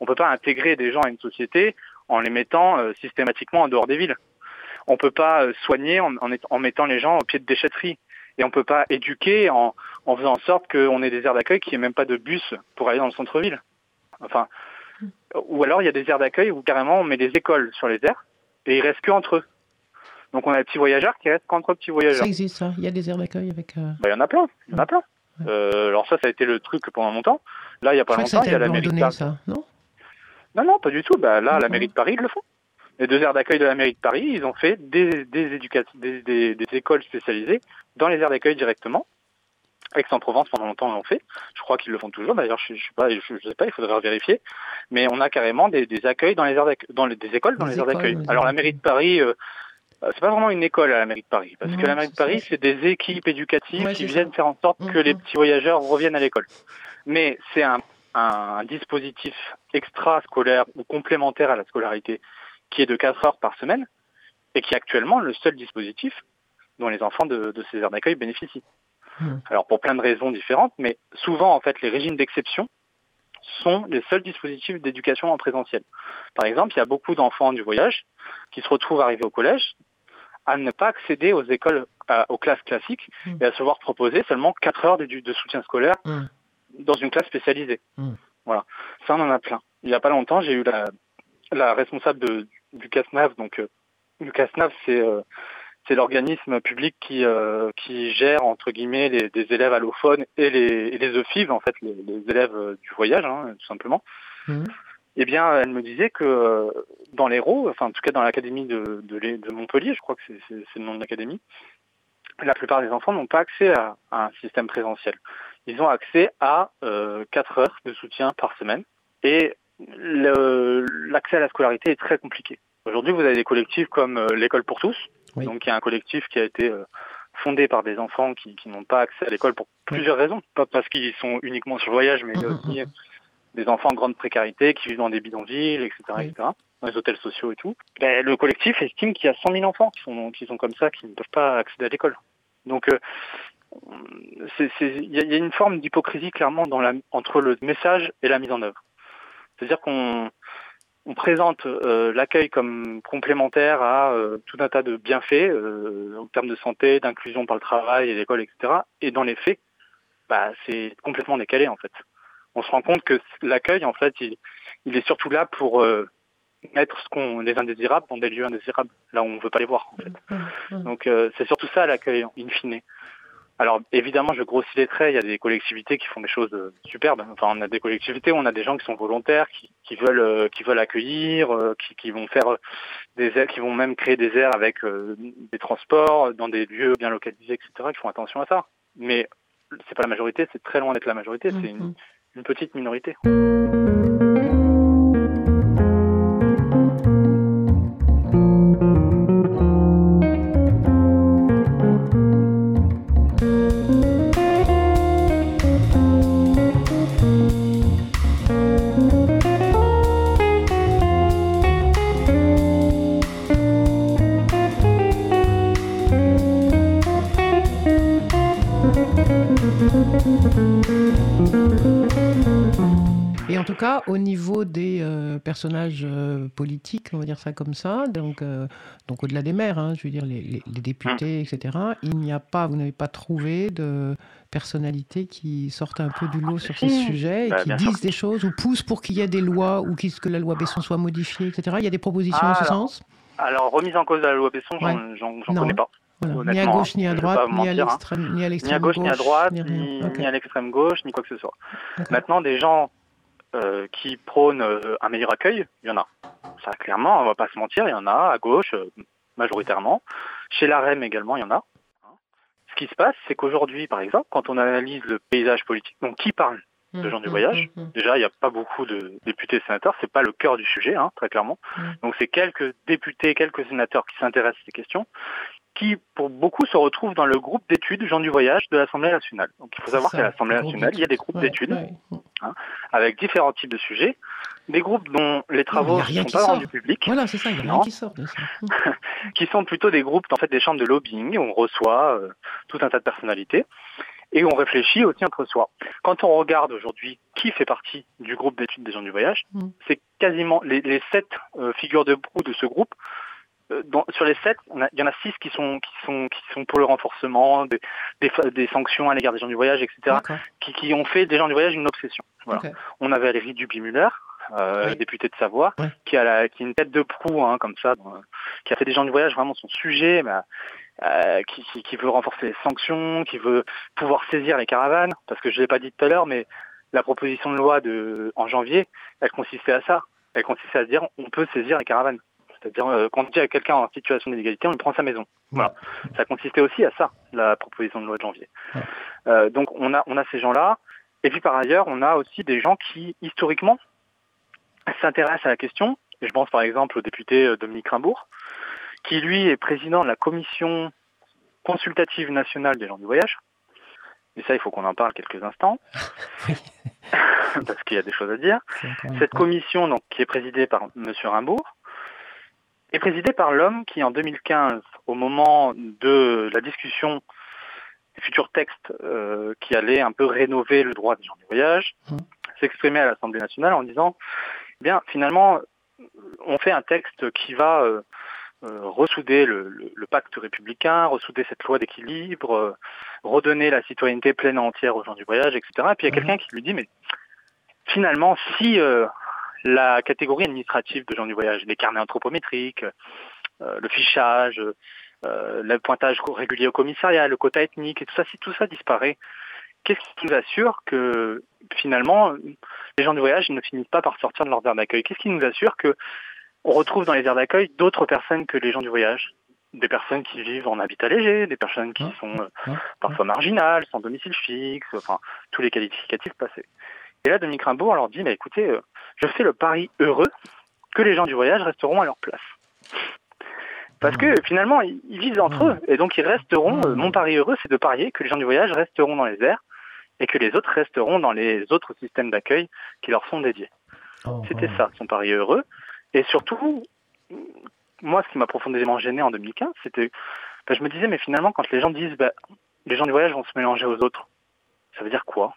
on peut pas intégrer des gens à une société en les mettant euh, systématiquement en dehors des villes. On peut pas euh, soigner en, en, en mettant les gens au pied de déchetterie. Et on peut pas éduquer en, en faisant en sorte qu'on ait des aires d'accueil qui n'aient même pas de bus pour aller dans le centre-ville. Enfin, ou alors il y a des aires d'accueil où carrément on met des écoles sur les aires et ils restent que entre eux. Donc on a des petits voyageurs qui restent qu'entre petits voyageurs. Ça existe, ça. Il y a des aires d'accueil avec. euh, Bah, il y en a plein, il y en a plein. Ouais. Euh, alors ça, ça a été le truc pendant longtemps. Là, il y a pas longtemps, il y a la mairie ça, non? Non, non, pas du tout. Bah, là, la mairie de Paris, ils le font. Les deux aires d'accueil de la mairie de Paris, ils ont fait des, des, des, des, des écoles spécialisées dans les aires d'accueil directement. Aix-en-Provence, pendant longtemps, l'ont fait. Je crois qu'ils le font toujours. D'ailleurs, je, je sais pas, je, je sais pas, il faudrait vérifier. Mais on a carrément des, des accueils dans les aires d'accueil, dans les, des écoles dans les aires d'accueil. Alors, la mairie de Paris, euh, euh, c'est pas vraiment une école à la mairie de Paris, parce Non, que la mairie de Paris, c'est des équipes éducatives Ouais, qui viennent ça. faire en sorte que les petits voyageurs reviennent à l'école. Mais c'est un, un dispositif extra-scolaire ou complémentaire à la scolarité qui est de 4 heures par semaine et qui est actuellement le seul dispositif dont les enfants de, de ces aires d'accueil bénéficient. Mhm. Alors pour plein de raisons différentes, mais souvent en fait les régimes d'exception sont les seuls dispositifs d'éducation en présentiel. Par exemple, il y a beaucoup d'enfants du voyage qui se retrouvent arrivés au collège à ne pas accéder aux écoles, à- aux classes classiques Mhm. et à se voir proposer seulement 4 heures de, de soutien scolaire Mhm. Dans une classe spécialisée. Mm. Voilà, ça on en a plein. Il n'y a pas longtemps, j'ai eu la, la responsable de, du CASNAV, donc euh, le CASNAV c'est euh, c'est l'organisme public qui euh, qui gère entre guillemets les, des élèves allophones et les et les EFIV en fait les, les élèves euh, du voyage hein, tout simplement. Mhm. Eh bien, elle me disait que euh, dans l'Hérault, enfin en tout cas dans l'académie de, de, de Montpellier, je crois que c'est le nom de l'académie, la plupart des enfants n'ont pas accès à, à un système présentiel. Ils ont accès à euh, 4 heures de soutien par semaine et l'accès à la scolarité est très compliqué. Aujourd'hui, vous avez des collectifs comme euh, l'école pour tous, Oui. donc il y a un collectif qui a été euh, fondé par des enfants qui, qui n'ont pas accès à l'école pour plusieurs raisons, pas parce qu'ils sont uniquement sur le voyage, mais il y a Mhm, aussi des enfants en grande précarité qui vivent dans des bidonvilles, etc., Oui. etc., dans les hôtels sociaux et tout. Ben, le collectif estime qu'il y a 100 000 enfants qui sont, qui sont comme ça, qui ne peuvent pas accéder à l'école. Donc, euh, il y, y a une forme d'hypocrisie clairement dans la, entre le message et la mise en œuvre. C'est-à-dire qu'on on présente euh, l'accueil comme complémentaire à euh, tout un tas de bienfaits euh, en termes de santé, d'inclusion par le travail et l'école, etc. Et dans les faits, bah, c'est complètement décalé en fait. On se rend compte que l'accueil, en fait, il, il est surtout là pour euh, mettre ce qu'on les indésirables dans des lieux indésirables, là où on ne veut pas les voir en fait. Hum, Donc euh, c'est surtout ça l'accueil, in fine. Alors évidemment, je grossis les traits, il y a des collectivités qui font des choses euh, superbes. Enfin, on a des collectivités on a des gens qui sont volontaires, qui, qui veulent euh, qui veulent accueillir, euh, qui, qui vont faire des aires, qui vont même créer des aires avec euh, des transports dans des lieux bien localisés, etc., qui font attention à ça. Mais c'est pas la majorité, c'est très loin d'être la majorité, c'est une, hum. une petite minorité. Cas, au niveau des euh, personnages euh, politiques, on va dire ça comme ça, donc, euh, donc au-delà des maires, hein, je veux dire les, les- les députés, etc., il n'y a pas, vous n'avez pas trouvé de personnalités qui sortent un peu du lot sur ces Si. sujets et Bah, qui disent sûr. des choses ou poussent pour qu'il y ait des lois ou que la loi Besson soit modifiée, etc. Il y a des propositions Ah, en ce alors, sens? Alors remise en cause de la loi Besson, j'en Ouais. connais pas. Voilà. Ni à gauche, ni à droite, à hein. l'extrême, ni à Ni à l'extrême gauche, ni à droite, ni ni, rien. Ok. ni à l'extrême gauche, ni quoi que ce soit. Maintenant, des gens euh, qui prônent euh, un meilleur accueil, il y en a. Ça, clairement, on va pas se mentir, il y en a à gauche, euh, majoritairement. Chez la REM également, il y en a. Ce qui se passe, c'est qu'aujourd'hui, par exemple, quand on analyse le paysage politique, donc qui parle de gens du Hum, voyage. hum. Déjà, il n'y a pas beaucoup de députés et sénateurs, c'est pas le cœur du sujet, hein, très clairement. Mm. Donc c'est quelques députés, quelques sénateurs qui s'intéressent à ces questions, qui pour beaucoup se retrouvent dans le groupe d'études gens du voyage de l'Assemblée nationale. Donc il faut savoir qu'à l'Assemblée nationale, il y a des groupes Ouais, d'études ouais. avec différents types de sujets, des groupes dont les travaux ne sont pas sort. rendus publics, Voilà, c'est ça, il y a rien qui sort de ça. Hum. qui sont plutôt des groupes en fait des chambres de lobbying où on reçoit euh, tout un tas de personnalités et on réfléchit aussi entre soi. Quand on regarde aujourd'hui qui fait partie du groupe d'études des gens du voyage, Mm. c'est quasiment les, les sept euh, figures de proue de ce groupe. Euh, dans- sur les sept, il y en a six qui sont qui sont qui sont pour le renforcement des, des, des sanctions à l'égard des gens du voyage, etc. Qui, qui ont fait des gens du voyage une obsession. Voilà. On avait Valérie Duby-Muller, euh, Oui. députée de Savoie, qui a la, qui une tête de proue, hein, comme ça, dans- qui a fait des gens du voyage vraiment son sujet, bah, euh, qui, qui, qui veut renforcer les sanctions, qui veut pouvoir saisir les caravanes, parce que je l'ai pas dit tout à l'heure, mais la proposition de loi de en janvier, elle consistait à ça. Elle consistait à dire on peut saisir les caravanes. C'est-à-dire euh, quand on dit à quelqu'un en situation d'inégalité, on lui prend sa maison. Voilà. Ça consistait aussi à ça, la proposition de loi de janvier. Euh, donc on a on a ces gens-là. Et puis par ailleurs, on a aussi des gens qui historiquement s'intéressent à la question. Je pense par exemple au député euh, Dominique Rimbourg, qui lui est président de la commission consultative nationale des gens du voyage. Et ça, il faut qu'on en parle quelques instants, parce qu'il y a des choses à dire. Cette commission, donc, qui est présidée par M. Rimbourg, est présidée par l'homme qui, en 2015, au moment de la discussion des futurs textes euh, qui allaient un peu rénover le droit des gens du voyage, Mhm. s'exprimait à l'Assemblée nationale en disant, eh bien, finalement, on fait un texte qui va euh, euh, ressouder le, le- le pacte républicain, ressouder cette loi d'équilibre, euh, redonner la citoyenneté pleine et entière aux gens du voyage, etc. Et puis il y a Mhm. quelqu'un qui lui dit, mais finalement, si euh, la catégorie administrative de gens du voyage, les carnets anthropométriques, euh, le fichage, euh, le pointage régulier au commissariat, le quota ethnique, et tout ça, si tout ça disparaît, qu'est-ce qui nous assure que finalement les gens du voyage ne finissent pas par sortir de leur aire d'accueil? Qu'est-ce qui nous assure que on retrouve dans les aires d'accueil d'autres personnes que les gens du voyage? Des personnes qui vivent en habitat léger, des personnes qui Ouais. sont euh, Ouais. parfois marginales, sans domicile fixe, enfin tous les qualificatifs passés. Et là, Dominique Rimbaud leur dit, mais écoutez, euh, je fais le pari heureux que les gens du voyage resteront à leur place. Parce que finalement, ils, ils vivent entre eux, et donc ils resteront, euh, mon pari heureux, c'est de parier que les gens du voyage resteront dans les airs, et que les autres resteront dans les autres systèmes d'accueil qui leur sont dédiés. Oh, C'était oh. ça, son pari heureux. Et surtout, moi, ce qui m'a profondément gêné en 2015, c'était, ben, je me disais, mais finalement, quand les gens disent, ben, les gens du voyage vont se mélanger aux autres, ça veut dire quoi?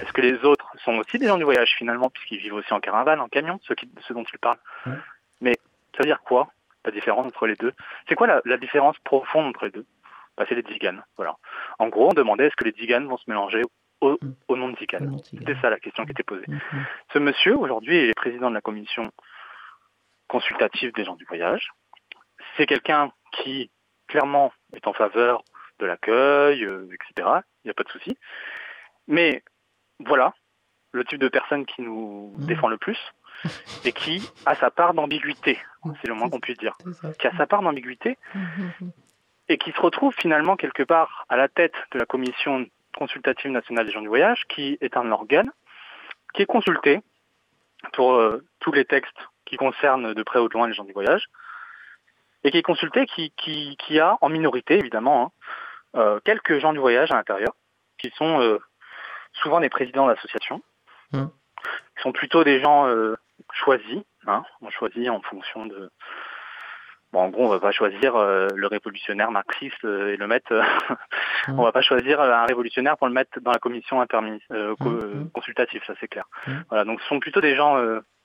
Est-ce que les autres sont aussi des gens du voyage finalement, puisqu'ils vivent aussi en caravane, en camion, ceux, qui, ceux dont il parle Ouais. Mais ça veut dire quoi la différence entre les deux? C'est quoi la, la différence profonde entre les deux? Bah, C'est les tziganes. Voilà. En gros, on demandait est-ce que les tziganes vont se mélanger au, Mm. au nom de C'était ça la question qui était posée. Mhm. Ce monsieur, aujourd'hui, est président de la commission consultative des gens du voyage. C'est quelqu'un qui, clairement, est en faveur de l'accueil, euh, etc. Il n'y a pas de souci. Mais voilà, le type de personne qui nous Mhm. défend le plus et qui a sa part d'ambiguïté, c'est le moins qu'on puisse dire, qui a sa part d'ambiguïté Mhm. et qui se retrouve finalement quelque part à la tête de la commission consultative nationale des gens du voyage, qui est un organe qui est consulté pour euh, tous les textes qui concernent de près ou de loin les gens du voyage, et qui est consulté, qui, qui, qui a en minorité évidemment hein, euh, quelques gens du voyage à l'intérieur, qui sont euh, souvent des présidents d'associations, qui sont plutôt des gens euh, choisis, hein, on choisit en fonction de, Bon, en gros, on va pas choisir euh, le révolutionnaire marxiste euh, et le mettre. Mhm. on va pas choisir un révolutionnaire pour le mettre dans la commission co- euh, consultative, ça c'est clair. Voilà, donc ce sont plutôt des gens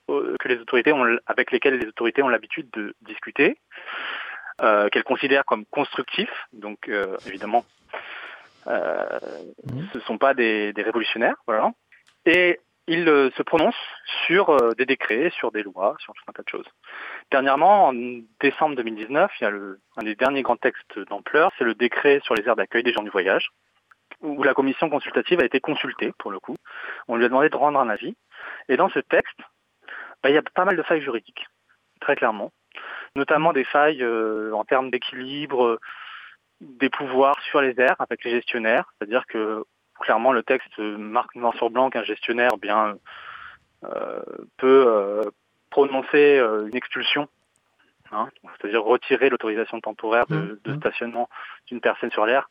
que les autorités ont, avec lesquels les autorités ont l'habitude de discuter, qu'elles considèrent comme constructifs. Donc évidemment, euh, Mhm. ce sont pas des, des révolutionnaires, voilà. Et ils euh, se prononcent sur euh, des décrets, sur des lois, sur tout un tas de choses. Dernièrement, en décembre 2019, il y a le, un des derniers grands textes d'ampleur, c'est le décret sur les aires d'accueil des gens du voyage, où la commission consultative a été consultée, pour le coup. On lui a demandé de rendre un avis. Et dans ce texte, bah, il y a pas mal de failles juridiques, très clairement. Notamment des failles euh, en termes d'équilibre des pouvoirs sur les aires avec les gestionnaires. C'est-à-dire que, clairement, le texte marque noir sur blanc qu'un gestionnaire bien euh, peut euh, prononcer euh, une expulsion, hein, c'est-à-dire retirer l'autorisation temporaire de, Mmh, de mmh. stationnement d'une personne sur l'air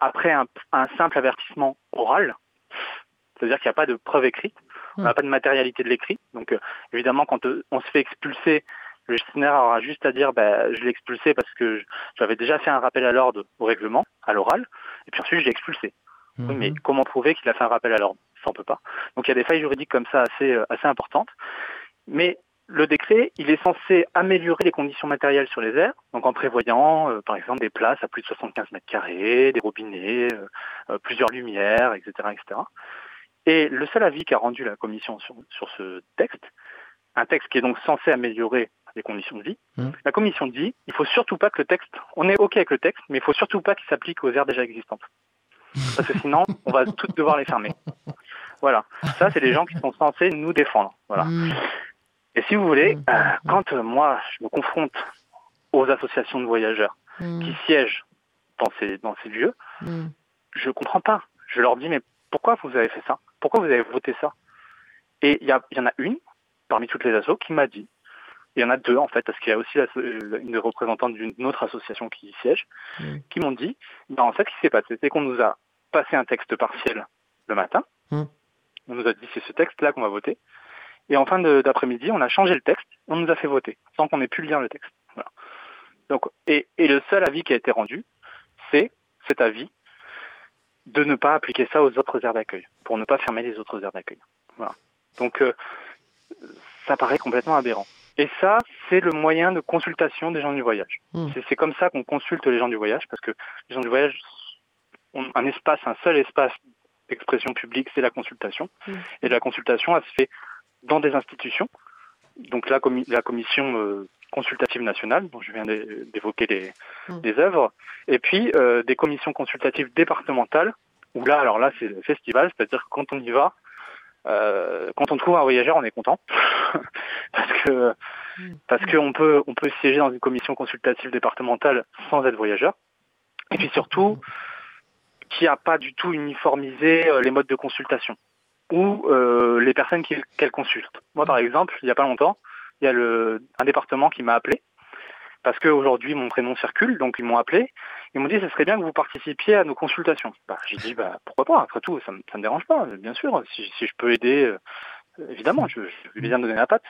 après un, un simple avertissement oral, c'est-à-dire qu'il n'y a pas de preuve écrite, on n'a Mmh. pas de matérialité de l'écrit. Donc évidemment, quand on se fait expulser, le gestionnaire aura juste à dire bah, je l'ai expulsé parce que j'avais déjà fait un rappel à l'ordre au règlement, à l'oral, et puis ensuite je l'ai expulsé. Oui, mais Mhm. comment prouver qu'il a fait un rappel à l'ordre? Ça, on peut pas. Donc il y a des failles juridiques comme ça assez, euh, assez importantes. Mais le décret, il est censé améliorer les conditions matérielles sur les aires, donc en prévoyant, euh, par exemple, des places à plus de 75 mètres carrés, des robinets, euh, euh, plusieurs lumières, etc., etc. Et le seul avis qu'a rendu la commission sur, sur ce texte, un texte qui est donc censé améliorer conditions de vie, Mhm. la commission dit, il faut surtout pas que le texte, on est OK avec le texte, mais il faut surtout pas qu'il s'applique aux aires déjà existantes. Parce que sinon, on va toutes devoir les fermer. Voilà. Ça, c'est les gens qui sont censés nous défendre. Voilà. Mhm. Et si vous voulez, Mhm. euh, quand euh, moi, je me confronte aux associations de voyageurs qui siègent dans ces, dans ces lieux, je comprends pas. Je leur dis, mais pourquoi vous avez fait ça? Pourquoi vous avez voté ça? Et il y, a- il y en a une, parmi toutes les assos, qui m'a dit, il y en a deux en fait, parce qu'il y a aussi une représentante d'une autre association qui y siège, Mhm. qui m'ont dit, ben, en fait, ce qui s'est passé, c'est qu'on nous a passé un texte partiel le matin, Mhm. on nous a dit, c'est ce texte-là qu'on va voter, et en fin d'après-midi, on a changé le texte, on nous a fait voter, sans qu'on ait pu lire le texte. Voilà. Donc, et, et le seul avis qui a été rendu, c'est cet avis de ne pas appliquer ça aux autres aires d'accueil, pour ne pas fermer les autres aires d'accueil. Voilà. Donc, euh, ça paraît complètement aberrant. Et ça, c'est le moyen de consultation des gens du voyage. Mm. C'est- comme ça qu'on consulte les gens du voyage, parce que les gens du voyage ont un espace, un seul espace d'expression publique, c'est la consultation. Mm. Et la consultation, elle se fait dans des institutions. Donc la, la commission euh, consultative nationale, dont je viens d'é- d'évoquer les, Mm. les œuvres, et puis euh, des commissions consultatives départementales, où là, alors là, c'est le festival, c'est-à-dire que quand on y va, euh, quand on trouve un voyageur, on est content, parce que parce qu'on peut on peut siéger dans une commission consultative départementale sans être voyageur, et puis surtout qui n'a pas du tout uniformisé euh, les modes de consultation. Ou euh, les personnes qu'elle consulte. Moi, par exemple, il n'y a pas longtemps, il y a le, un département qui m'a appelé parce qu'aujourd'hui mon prénom circule, donc ils m'ont appelé. Ils m'ont dit ce serait bien que vous participiez à nos consultations. Bah, j'ai dit bah pourquoi pas? Après tout, ça, ça me dérange pas, bien sûr. Si, je peux aider, euh, évidemment, je, vais bien donner la patte.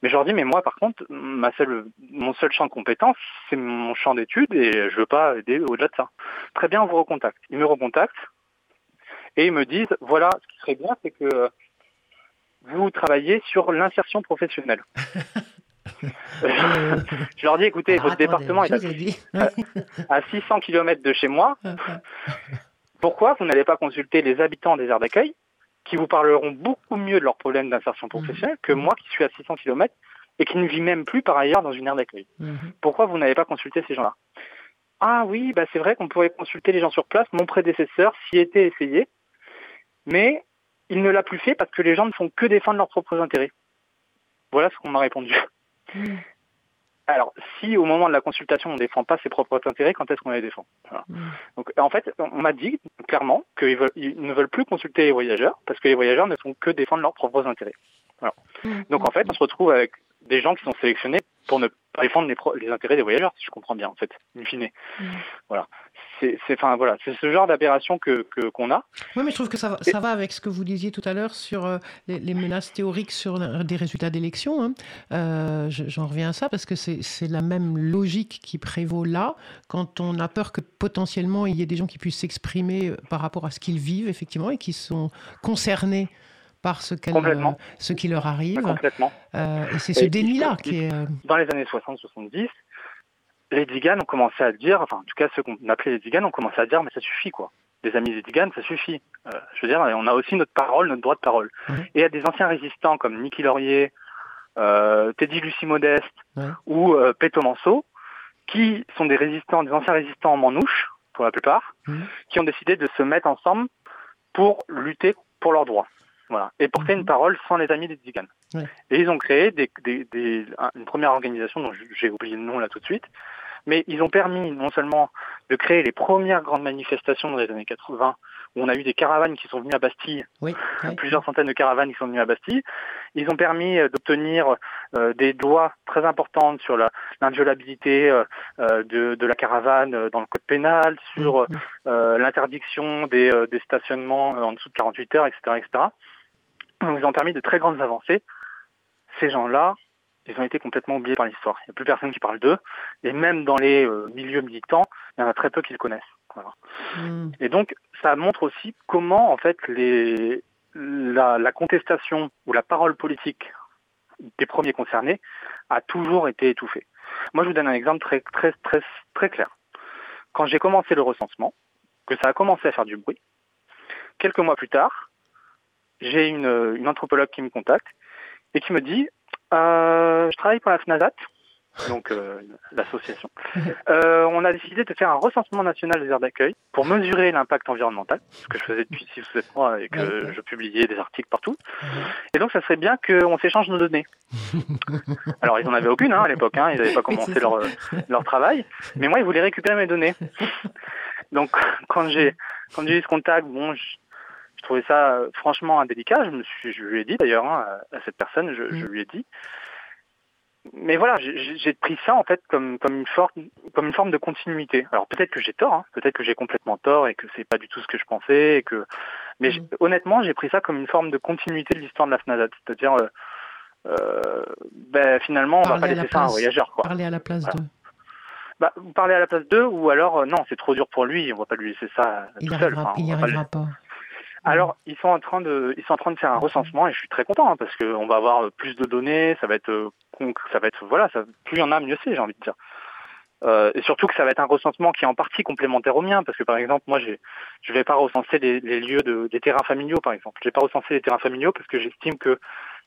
Mais je leur dis mais moi par contre, ma seule, mon seul champ de compétence, c'est mon champ d'études et je veux pas aider au-delà de ça. Très bien, on vous recontacte. Ils me recontactent et ils me disent, voilà, ce qui serait bien, c'est que euh, vous travaillez sur l'insertion professionnelle. je leur dis, écoutez, Alors, votre attendez, département est à, à 600 km de chez moi. Pourquoi vous n'allez pas consulter les habitants des aires d'accueil qui vous parleront beaucoup mieux de leurs problèmes d'insertion professionnelle que moi qui suis à 600 km et qui ne vis même plus par ailleurs dans une aire d'accueil? Mhm. Pourquoi vous n'avez pas consulté ces gens-là? Ah oui, bah c'est vrai qu'on pourrait consulter les gens sur place. Mon prédécesseur s'y était essayé, mais il ne l'a plus fait parce que les gens ne font que défendre leurs propres intérêts. Voilà ce qu'on m'a répondu. Mhm. Alors, si au moment de la consultation on ne défend pas ses propres intérêts, quand est-ce qu'on les défend? Voilà. Mhm. Donc, en fait, on m'a dit clairement qu'ils ne veulent plus consulter les voyageurs parce que les voyageurs ne font que défendre leurs propres intérêts. Donc en fait, on se retrouve avec des gens qui sont sélectionnés pour ne pas défendre les, pro- les intérêts des voyageurs, si je comprends bien, en fait, in fine. Mm. Voilà. C'est, enfin, voilà, c'est ce genre d'aberration que, que- qu'on a. Oui, mais je trouve que ça va, ça va avec ce que vous disiez tout à l'heure sur euh, les, les menaces théoriques sur la- des résultats d'élections. hein. Euh, je- J'en reviens à ça parce que c'est c'est la même logique qui prévaut là quand on a peur que potentiellement il y ait des gens qui puissent s'exprimer euh, par rapport à ce qu'ils vivent effectivement et qui sont concernés par ce, Complètement. euh, ce qui leur arrive. Complètement. Euh, et c'est ce déni-là il- qui est... euh, Dans les années 60-70, les Diganes ont commencé à dire, enfin, en tout cas, ceux qu'on appelait les Diganes ont commencé à dire, mais ça suffit, quoi. Des amis des Diganes, ça suffit. Euh, je veux dire, on a aussi notre parole, notre droit de parole. Et il y a des anciens résistants comme Niki Laurier, euh, Teddy Lucie Modeste ou euh, Péto Manceau, qui sont des résistants, des anciens résistants en manouche, pour la plupart, qui ont décidé de se mettre ensemble pour lutter pour leurs droits. Voilà. Et porter Mhm. une parole sans les amis des. Ouais. Et ils ont créé des, des- des- un- une première organisation dont j'ai oublié le nom là tout de suite, mais ils ont permis non seulement de créer les premières grandes manifestations dans les années 80, où on a eu des caravanes qui sont venues à Bastille, Oui, oui. plusieurs centaines de caravanes qui sont venues à Bastille. Ils ont permis euh, d'obtenir euh, des lois très importantes sur la- l'inviolabilité euh, de, de la caravane dans le code pénal, sur Mhm. euh, l'interdiction des, des stationnements en dessous de 48 heures, etc., etc. Ils ont permis de très grandes avancées. Ces gens-là, ils ont été complètement oubliés par l'histoire. Il n'y a plus personne qui parle d'eux. Et même dans les euh, milieux militants, il y en a très peu qui le connaissent. Voilà. Mhm. Et donc, ça montre aussi comment, en fait, les, la, la contestation ou la parole politique des premiers concernés a toujours été étouffée. Moi, je vous donne un exemple très, très, très, très clair. Quand j'ai commencé le recensement, que ça a commencé à faire du bruit, quelques mois plus tard, j'ai une, une anthropologue qui me contacte et qui me dit euh, Je travaille pour la FNASAT, donc euh, l'association. Euh, on a décidé de faire un recensement national des aires d'accueil pour mesurer l'impact environnemental, ce que je faisais depuis 6 ou 7 mois et que je publiais des articles partout. Et donc, ça serait bien qu'on s'échange nos données. Alors, ils n'en avaient aucune hein, à l'époque, hein, ils n'avaient pas commencé leur, euh, leur travail, mais moi, ils voulaient récupérer mes données. Donc, quand j'ai quand j'ai eu ce contact, bon, je, je trouvais ça euh, franchement indélicat. Je, me suis, je lui ai dit d'ailleurs hein, à, cette personne, je, je Mm. lui ai dit. Mais voilà, j'ai- pris ça en fait comme comme une forme comme une forme de continuité. Alors peut-être que j'ai tort, hein, peut-être que j'ai complètement tort et que c'est pas du tout ce que je pensais et que. Mais Mm. honnêtement, j'ai pris ça comme une forme de continuité de l'histoire de la FNADAT, c'est-à-dire. euh, euh, ben, finalement, on va Parler pas à la laisser ça à un voyageur, quoi. Parler à la place Voilà. de... Bah, vous parlez à la place d'eux, ou alors, euh, non, c'est trop dur pour lui, on va pas lui laisser ça Il tout n'y seul. Enfin, il on y va pas le- arrivera pas. Alors, ils sont en train de, ils sont en train de faire un recensement et je suis très content hein, parce qu'on va avoir euh, plus de données, ça va être, euh, ça va être, voilà, ça, plus il y en a, mieux c'est, j'ai envie de dire. Euh, et surtout que ça va être un recensement qui est en partie complémentaire au mien parce que par exemple, moi, j'ai, je vais pas recenser les, les lieux de, des terrains familiaux, par exemple. Je vais pas recenser les terrains familiaux parce que j'estime que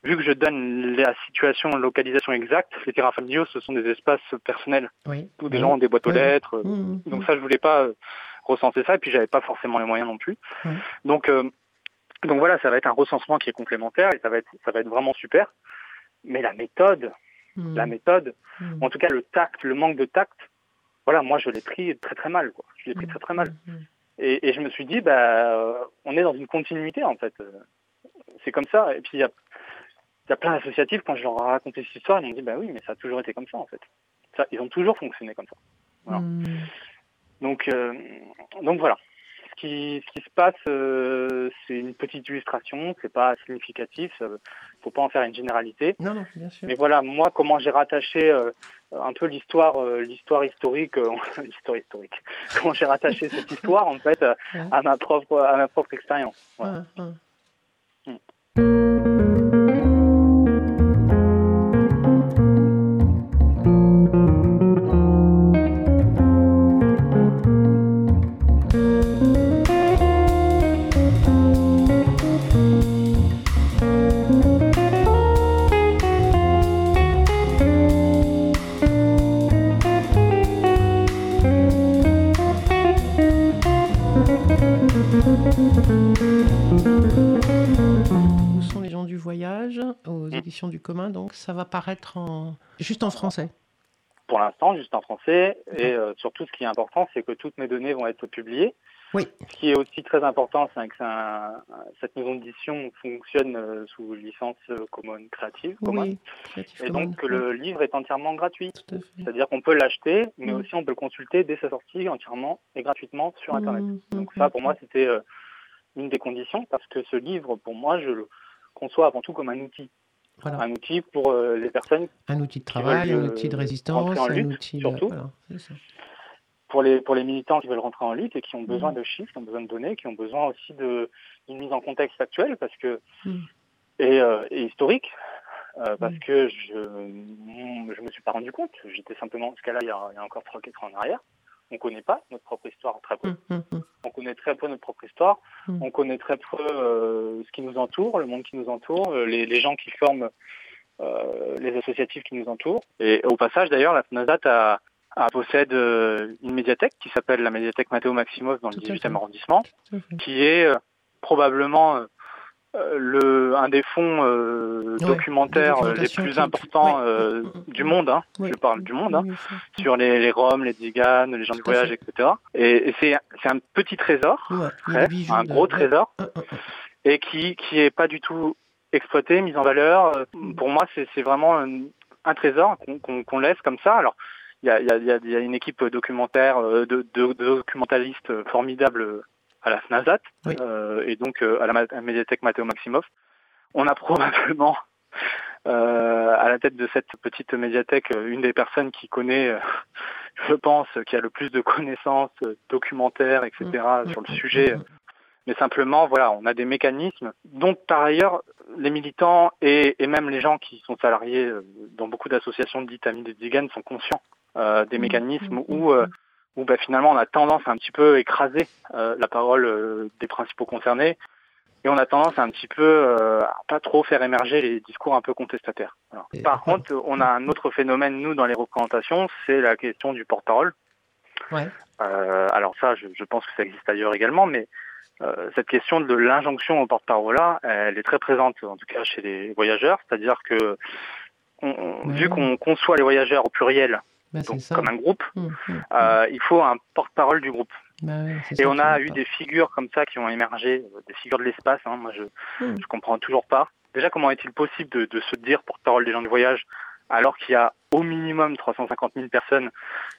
vu que je donne la situation, la localisation exacte, les terrains familiaux, ce sont des espaces personnels Oui. où des Oui. gens ont des boîtes aux Oui. lettres. euh, donc ça, je voulais pas euh, recenser ça, et puis j'avais pas forcément les moyens non plus. Donc, euh, donc voilà, ça va être un recensement qui est complémentaire et ça va être, ça va être vraiment super. Mais la méthode, Mhm. la méthode, Mhm. en tout cas le tact, le manque de tact, voilà, moi je l'ai pris très très mal, quoi. Je l'ai pris très très mal. Et, et je me suis dit, bah, euh, on est dans une continuité en fait. Euh, C'est comme ça. Et puis il y a, il y a plein d'associatifs quand je leur ai raconté cette histoire, ils m'ont dit, bah oui, mais ça a toujours été comme ça en fait. Ça, ils ont toujours fonctionné comme ça. Voilà. Donc, euh, donc voilà. ce qui, ce qui se passe, euh, c'est une petite illustration, c'est pas significatif, ça, faut pas en faire une généralité. Non, non, bien sûr. Mais voilà, moi, comment j'ai rattaché euh, un peu l'histoire, euh, l'histoire historique, euh, l'histoire historique. Comment j'ai rattaché cette histoire en fait euh, Ouais. à ma propre, à ma propre expérience. Voilà. Mm. Ça va paraître en... juste en français. Pour l'instant, juste en français. Et euh, surtout, ce qui est important, c'est que toutes mes données vont être publiées. Oui. Ce qui est aussi très important, c'est que un- cette maison d'édition fonctionne euh, sous licence euh, commune créative. commune. Oui, Creative Et Commons, donc, le livre est entièrement gratuit. C'est-à-dire qu'on peut l'acheter, mais Mm. aussi on peut le consulter dès sa sortie entièrement et gratuitement sur Internet. Mm, Donc mm, ça, pour moi, c'était une des conditions, parce que ce livre, pour moi, je le conçois avant tout comme un outil. Voilà. Un outil pour euh, les personnes, Un outil de travail, veulent, un outil de euh, résistance, un outil surtout. voilà, c'est ça. pour les, pour les militants qui veulent rentrer en lutte et qui ont besoin Mm. de chiffres, qui ont besoin de données, qui ont besoin aussi de- d'une mise en contexte actuelle parce que, Mm. et, euh, et historique. euh, parce Mm. que je je me suis pas rendu compte. J'étais simplement, ce cas-là, il y a encore 3-4 ans en arrière. On connaît pas notre propre histoire très peu. Mm, mm, mm. On connaît très peu notre propre histoire. On connaît très peu euh, ce qui nous entoure, le monde qui nous entoure, euh, les, les gens qui forment euh, les associatifs qui nous entourent. Et au passage, d'ailleurs, la FNASAT a, a possède euh, une médiathèque qui s'appelle la médiathèque Matteo Maximov dans le Tout à 18e fait. arrondissement, qui est euh, probablement le, un des fonds euh, Ouais, documentaires euh, les plus importants ouais. euh, du monde. Hein. Je parle du monde. Hein sur les, les Roms, les Tziganes, les gens du Tout voyage, fait. etc. Et, et c'est c'est un petit trésor, un gros trésor, et qui qui est pas du tout exploité, mis en valeur. Euh, Pour moi, c'est c'est vraiment un, un trésor qu'on qu'on- qu'on laisse comme ça. Alors, il y a, y, a, y a une équipe documentaire, euh, de, de- de documentalistes formidables à la FNASAT, Oui. euh, et donc euh, à la ma- à la médiathèque Matteo Maximov. On a probablement euh, à la tête de cette petite médiathèque une des personnes qui connaît, euh, je pense, qui a le plus de connaissances euh, documentaires, etc. Mm, sur le mm, sujet. Mais simplement, voilà, on a des mécanismes dont par ailleurs les militants et, et même les gens qui sont salariés dans beaucoup d'associations dites amis des Ziganes sont conscients euh, des Mm, mécanismes où, où bah, finalement on a tendance à un petit peu écraser euh, la parole euh, des principaux concernés et on a tendance à un petit peu euh, à pas trop faire émerger les discours un peu contestataires. Par contre, on a un autre phénomène nous dans les représentations, c'est la question du porte-parole. Ouais. Euh, alors ça, je, je pense que ça existe ailleurs également, mais euh, cette question de l'injonction au porte-parole là, elle est très présente, en tout cas chez les voyageurs. C'est-à-dire que on- vu qu'on conçoit les voyageurs au pluriel, Bah, donc ça. comme un groupe, Mm, mm, euh, il faut un porte-parole du groupe. Bah Et on a eu pas. des figures comme ça qui ont émergé, euh, des figures de l'espace. hein. Moi, je je comprends toujours pas. Déjà, comment est-il possible de, de se dire porte-parole des gens du voyage alors qu'il y a au minimum 350 000 personnes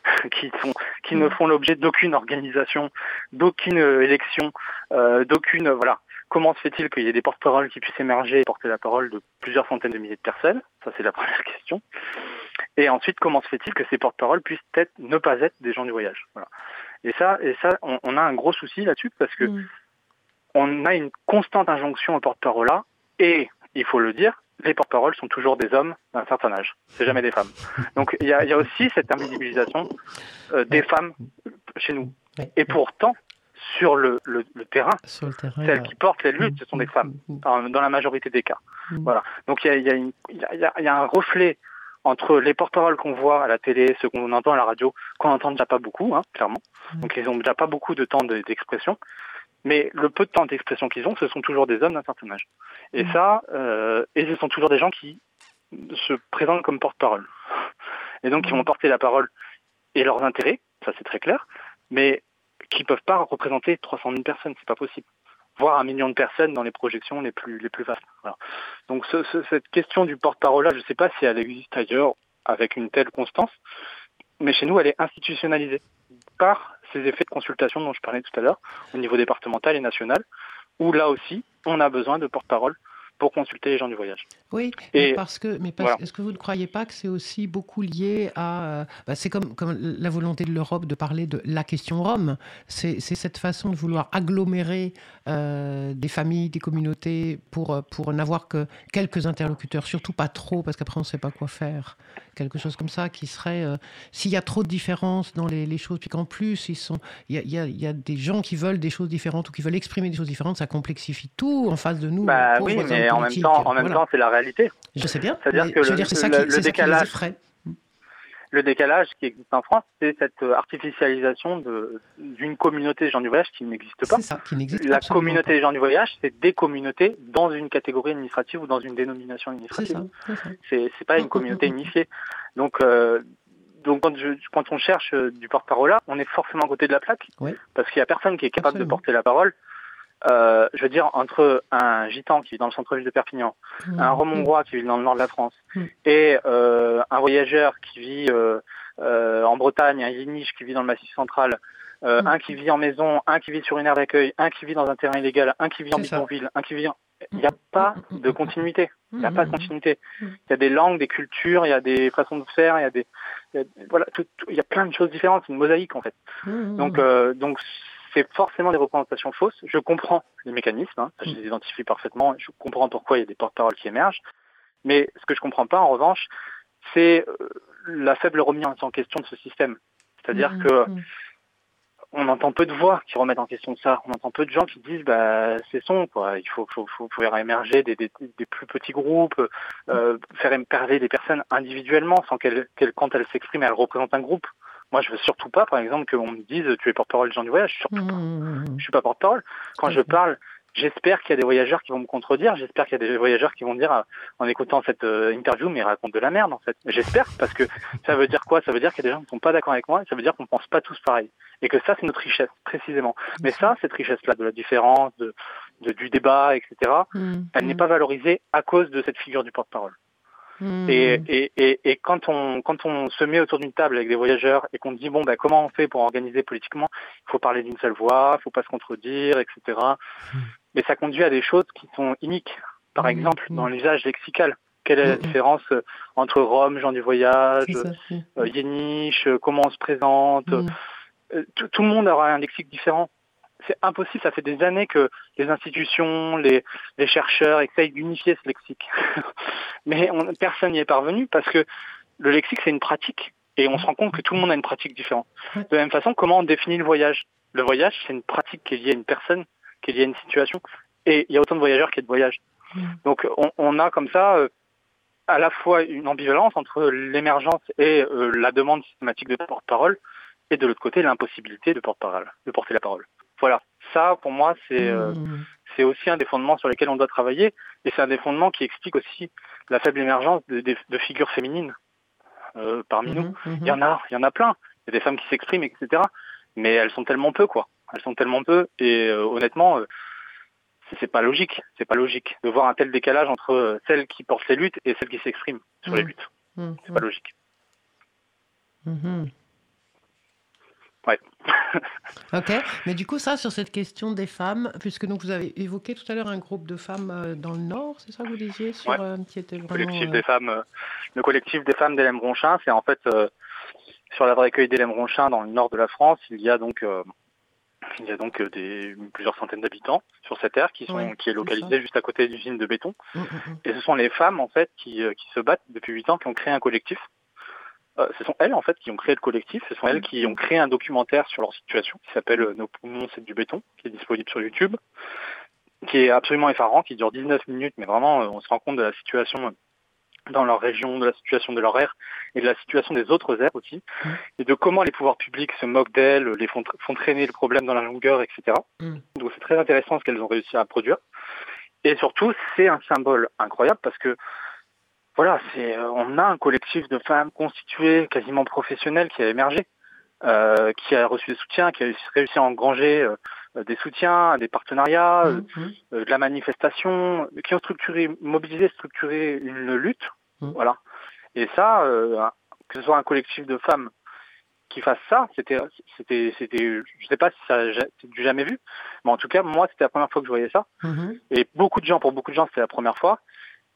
qui, sont, qui ne font l'objet d'aucune organisation, d'aucune euh, élection, euh, d'aucune... voilà. Comment se fait-il qu'il y ait des porte-paroles qui puissent émerger et porter la parole de plusieurs centaines de milliers de personnes? Ça, c'est la première question. Et ensuite, comment se fait-il que ces porte-paroles puissent être, ne pas être des gens du voyage? Voilà. Et ça, et ça on, on a un gros souci là-dessus parce que Mm. on a une constante injonction aux porte-parole là, et il faut le dire, les porte-paroles sont toujours des hommes d'un certain âge, c'est jamais des femmes. Donc il y a, il y a aussi cette invisibilisation euh, des femmes chez nous. Et pourtant, sur le, le- le terrain, Sur le terrain. celles là. qui portent les luttes, ce sont des femmes, Mm, mm, dans la majorité des cas. Mm. Voilà. Donc y a, y a il y a un reflet entre les porte-paroles qu'on voit à la télé, ceux qu'on entend à la radio, qu'on entend déjà pas beaucoup, hein, clairement. Mm. Donc ils ont déjà pas beaucoup de temps de- d'expression. Mais le peu de temps d'expression qu'ils ont, ce sont toujours des hommes d'un certain âge. Et Mm. ça, euh, et ce sont toujours des gens qui se présentent comme porte-parole. Et donc, ils Mm. vont porter la parole et leurs intérêts, ça c'est très clair, mais qui peuvent pas représenter 300 000 personnes, c'est pas possible. Voire un million de personnes dans les projections les plus les plus vastes. Donc ce- ce- cette question du porte-parole là, je sais pas si elle existe ailleurs avec une telle constance, mais chez nous elle est institutionnalisée par ces effets de consultation dont je parlais tout à l'heure, au niveau départemental et national, où là aussi, on a besoin de porte-parole pour consulter les gens du voyage. Oui, Et parce que, mais parce- voilà. est-ce que vous ne croyez pas que c'est aussi beaucoup lié à, euh, bah, c'est comme, comme la volonté de l'Europe de parler de la question Rome. C'est cette façon de vouloir agglomérer euh, des familles, des communautés pour euh, pour n'avoir que quelques interlocuteurs, surtout pas trop, parce qu'après on ne sait pas quoi faire. Quelque chose comme ça qui serait, euh, s'il y a trop de différences dans les, les choses, puis qu'en plus sont, il y a, y a- il y a des gens qui veulent des choses différentes ou qui veulent exprimer des choses différentes, ça complexifie tout en face de nous. Bah oui, mais en même temps, en même Voilà. temps, c'est la réalité. Je sais bien. C'est-à-dire que je le- dire, c'est ça, le- qui, le ça qui décalage-. Le décalage qui existe en France, c'est cette artificialisation d'une communauté des gens du voyage qui n'existe pas. Ça, qui La communauté des gens du voyage, c'est des communautés dans une catégorie administrative ou dans une dénomination pas. Administrative. c'est ça. C'est c'est pas une communauté unifiée. Donc, euh, donc quand, je- quand on cherche euh, du porte-parole là, on est forcément à côté de la plaque, parce qu'il y a personne qui est capable Absolument. de porter la parole. Euh, je veux dire, entre un gitan qui vit dans le centre-ville de Perpignan, un Romongois qui vit dans le nord de la France, Mm. et euh, un voyageur qui vit euh, euh, en Bretagne, un Yéniche qui vit dans le Massif central, euh, Mm. un qui vit en maison, un qui vit sur une aire d'accueil, un qui vit dans un terrain illégal, un qui vit en bidonville, un qui vit en... Il n'y a pas de continuité. Il n'y a pas de continuité. Il y a des langues, des cultures, il y a des façons de faire, il y a des... il y a- voilà, tout- tout- il y a plein de choses différentes. C'est une mosaïque en fait. Donc, donc c'est forcément des représentations fausses. Je comprends les mécanismes, hein, je Mm. les identifie parfaitement, je comprends pourquoi il y a des porte-paroles qui émergent. Mais ce que je comprends pas, en revanche, c'est euh, la faible remise en question de ce système. C'est-à-dire Mm, que mm. on entend peu de voix qui remettent en question ça. On entend peu de gens qui disent bah c'est son quoi. Il faut, faut, faut faire émerger des, des, des plus petits groupes, euh, faire émerger des personnes individuellement sans qu'elles qu'elles- quand elles s'expriment elles représentent un groupe. Moi je veux surtout pas par exemple qu'on me dise tu es porte-parole des gens du voyage. Surtout Mm, mm, mm. je suis pas porte-parole. Quand je parle, j'espère qu'il y a des voyageurs qui vont me contredire. J'espère qu'il y a des voyageurs qui vont dire, euh, en écoutant cette euh, interview, mais ils racontent de la merde en fait. J'espère parce que ça veut dire quoi? Ça veut dire qu'il y a des gens qui sont pas d'accord avec moi. Et ça veut dire qu'on pense pas tous pareil. Et que ça, c'est notre richesse précisément. Mais ça, cette richesse-là de la différence, de, de- du débat, etc. Mm, Elle n'est pas valorisée à cause de cette figure du porte-parole. Mm, Et, et, et, et quand on quand on se met autour d'une table avec des voyageurs et qu'on dit bon ben comment on fait pour organiser politiquement, il faut parler d'une seule voix, il faut pas se contredire, etc. Mais ça conduit à des choses qui sont iniques. Par Mm, exemple, dans l'usage lexical, quelle est la différence euh, entre Rome, gens du voyage, mm, euh, Yéniche, euh, comment on se présente euh, tout, tout le monde aura un lexique différent. C'est impossible, ça fait des années que les institutions, les, les chercheurs essayent d'unifier ce lexique. Mais on- personne n'y est parvenu parce que le lexique, c'est une pratique. Et on se rend compte que tout le monde a une pratique différente. De la même façon, comment on définit le voyage? Le voyage, c'est une pratique qui est liée à une personne, qui est liée à une situation. Et il y a autant de voyageurs qu'il y a de voyages. Mm. Donc on, on a comme ça euh, à la fois une ambivalence entre l'émergence et euh, la demande systématique de porte-parole, et de l'autre côté l'impossibilité de de porter la parole. Voilà, ça pour moi c'est euh, Mm. c'est aussi un des fondements sur lesquels on doit travailler, et c'est un des fondements qui explique aussi la faible émergence de, de- de figures féminines euh, parmi nous. Mhm, mhm. Il y en a, il y en a plein. Il y a des femmes qui s'expriment, etc. Mais elles sont tellement peu, quoi. Elles sont tellement peu, et euh, honnêtement, euh, c'est- pas logique. C'est pas logique de voir un tel décalage entre euh, celles qui portent les luttes et celles qui s'expriment sur les luttes. C'est pas logique. Ouais. ok, mais du coup, ça, sur cette question des femmes, puisque donc vous avez évoqué tout à l'heure un groupe de femmes euh, dans le Nord, c'est ça que vous disiez, sur, Ouais. euh, qui était Le collectif euh, des femmes, euh, le collectif des femmes d'Hélène Bronchin, c'est en fait euh, sur la vraie accueil d'Hélène Bronchin dans le nord de la France, il y a donc euh, il y a donc euh, des plusieurs centaines d'habitants sur cette aire qui sont Ouais, qui est localisée juste à côté d'une usine de béton. mm, mm, mm. Et ce sont les femmes en fait qui, euh, qui se battent depuis huit ans, qui ont créé un collectif. Euh, ce sont elles en fait qui ont créé le collectif. Ce sont elles qui ont créé un documentaire sur leur situation qui s'appelle euh, Nos poumons c'est du béton, qui est disponible sur YouTube, qui est absolument effarant, qui dure 19 minutes, mais vraiment euh, on se rend compte de la situation dans leur région, de la situation de leur aire et de la situation des autres aires aussi, Mm. et de comment les pouvoirs publics se moquent d'elles, les font, font traîner le problème dans la longueur, etc. Mm. Donc c'est très intéressant ce qu'elles ont réussi à produire. Et surtout, c'est un symbole incroyable parce que voilà, c'est euh, on a un collectif de femmes constitué, quasiment professionnel, qui a émergé, euh, qui a reçu des soutiens, qui a réussi à engranger euh, des soutiens, des partenariats, euh, Mm, mm. euh, de la manifestation, qui ont structuré, mobilisé, structuré une lutte, Mm. voilà. Et ça, euh, que ce soit un collectif de femmes qui fasse ça, c'était, c'était, c'était, je sais pas si ça c'est du jamais vu, mais en tout cas, moi, c'était la première fois que je voyais ça. Mhm. Et beaucoup de gens, pour beaucoup de gens, c'était la première fois.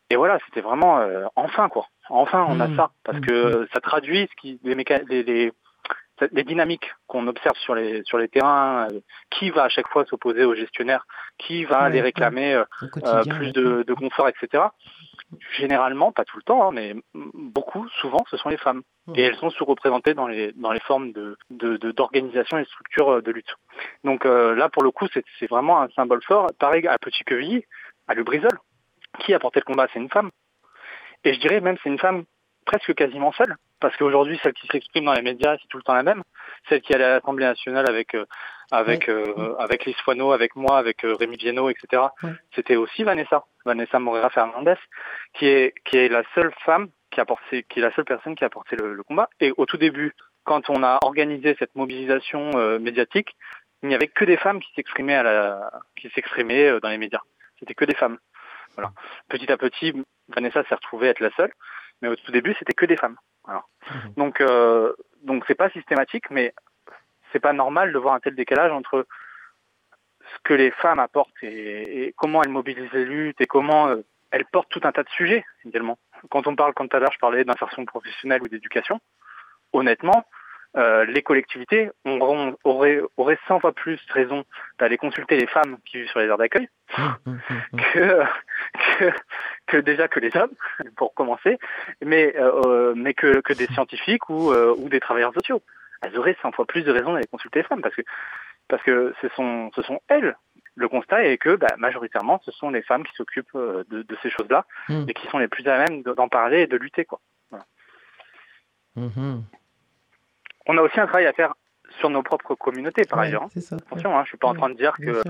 Et voilà, c'était vraiment euh, enfin quoi. Enfin, on a Mhm. ça parce que euh, ça traduit ce qui les, méca- les, les, les dynamiques qu'on observe sur les sur les terrains. euh, qui va à chaque fois s'opposer aux gestionnaires Qui va Ouais, les réclamer euh, euh, plus de, de confort, etc. Généralement, pas tout le temps, hein, mais beaucoup, souvent, ce sont les femmes. Mhm. Et elles sont sous-représentées dans les dans les formes de de- de- d'organisation et de structure euh, de lutte. Donc euh, là, pour le coup, c'est c'est vraiment un symbole fort. Pareil à Petit Quevilly, à Le Brisol, qui a porté le combat, c'est une femme. Et je dirais même c'est une femme presque quasiment seule, parce qu'aujourd'hui, celle qui s'exprime dans les médias, c'est tout le temps la même. Celle qui est à l'Assemblée nationale avec euh, avec Ouais. euh, avec Lise Foineau, avec moi, avec euh, Rémi Viennot, etc. C'était aussi Vanessa, Vanessa Moreira Fernandez, qui est qui est la seule femme qui a porté, qui est la seule personne qui a porté le, le combat. Et au tout début, quand on a organisé cette mobilisation euh, médiatique, il n'y avait que des femmes qui s'exprimaient à la, qui s'exprimaient euh, dans les médias. C'était que des femmes. Voilà. Petit à petit, Vanessa s'est retrouvée être la seule, mais au tout début, c'était que des femmes. Voilà. Mhm. Donc, euh, donc c'est pas systématique, mais c'est pas normal de voir un tel décalage entre ce que les femmes apportent et, et comment elles mobilisent les luttes et comment euh, elles portent tout un tas de sujets également. Quand on parle, comme tout à l'heure, je parlais d'insertion professionnelle ou d'éducation, honnêtement, euh, les collectivités auront, auraient, auraient 100 fois plus raison d'aller consulter les femmes qui vivent sur les aires d'accueil que, que, que déjà que les hommes, pour commencer, mais, euh, mais que, que des scientifiques ou, euh, ou des travailleurs sociaux. Elles auraient 100 fois plus de raisons d'aller consulter les femmes parce que, parce que ce, sont, ce sont elles. Le constat est que bah, majoritairement, ce sont les femmes qui s'occupent euh, de, de ces choses-là Mhm. et qui sont les plus à même de- d'en parler et de lutter. Quoi. Mhm. On a aussi un travail à faire sur nos propres communautés, par Ouais, ailleurs. hein. Ça. Attention, hein, je suis pas en train de dire que euh,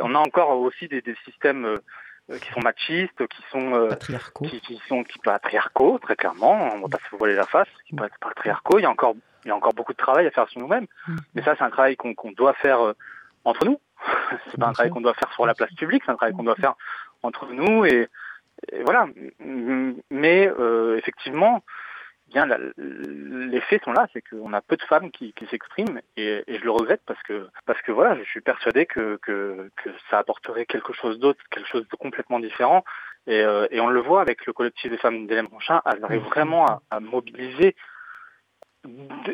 on a encore aussi des, des systèmes euh, qui sont machistes, qui sont euh, Patriarcaux. qui, qui sont qui patriarcaux, très clairement, on va pas se voiler la face, qui patriarcaux, il y a encore il y a encore beaucoup de travail à faire sur nous-mêmes, mais ça c'est un travail qu'on doit faire euh, entre nous. c'est pas un travail qu'on doit faire sur la place publique, c'est un travail qu'on doit faire entre nous et, et voilà. Mais euh, effectivement, bien la- les faits sont là, c'est qu'on a peu de femmes qui, qui s'expriment et, et je le regrette parce que parce que voilà, je suis persuadé que que, que ça apporterait quelque chose d'autre, quelque chose de complètement différent. Et, euh, et on le voit avec le collectif des femmes d'Hélène Ronchin, elles arrivent vraiment à, à mobiliser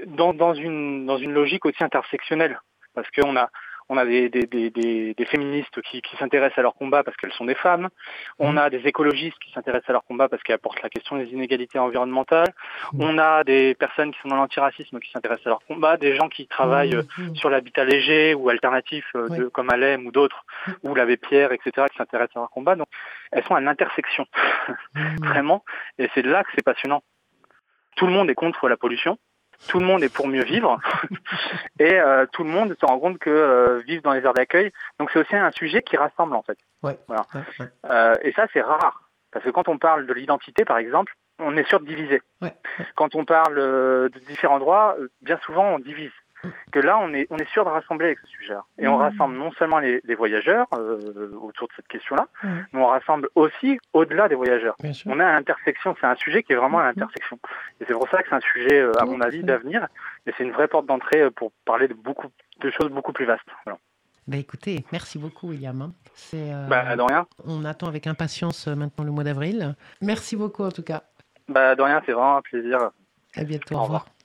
dans, dans une dans une logique aussi intersectionnelle, parce qu'on a on a des, des, des, des, des féministes qui, qui s'intéressent à leur combat parce qu'elles sont des femmes. On a des écologistes qui s'intéressent à leur combat parce qu'elles apportent la question des inégalités environnementales. On a des personnes qui sont dans l'antiracisme qui s'intéressent à leur combat. Des gens qui travaillent euh, Mhm. sur l'habitat léger ou alternatif euh, de, comme Alem ou d'autres, ou l'abbé Pierre, etc., qui s'intéressent à leur combat. Donc, elles sont à l'intersection, vraiment. Et c'est là que c'est passionnant. Tout le monde est contre la pollution. Tout le monde est pour mieux vivre et euh, tout le monde se rend compte que euh, vivre dans les aires d'accueil, donc c'est aussi un sujet qui rassemble en fait. Ouais. Voilà. Ouais, ouais. Euh, et ça, c'est rare. Parce que quand on parle de l'identité, par exemple, on est sûr de diviser. Ouais. Quand on parle euh, de différents droits, euh, bien souvent, on divise. Mm. Que là, on est, on est sûr de rassembler avec ce sujet-là. Et on Mm. rassemble non seulement les, les voyageurs euh, autour de cette question-là, Ouais. mais on rassemble aussi au-delà des voyageurs. On est à l'intersection, c'est un sujet qui est vraiment à l'intersection. Et c'est pour ça que c'est un sujet, euh, à mon avis, d'avenir. Et c'est une vraie porte d'entrée euh, pour parler de beaucoup de choses beaucoup plus vastes. Voilà. Bah, écoutez, merci beaucoup, William. hein. C'est, euh, Bah, de rien. on attend avec impatience maintenant le mois d'avril. Merci beaucoup, en tout cas. Bah, de rien, c'est vraiment un plaisir. À bientôt. Au Au revoir. revoir.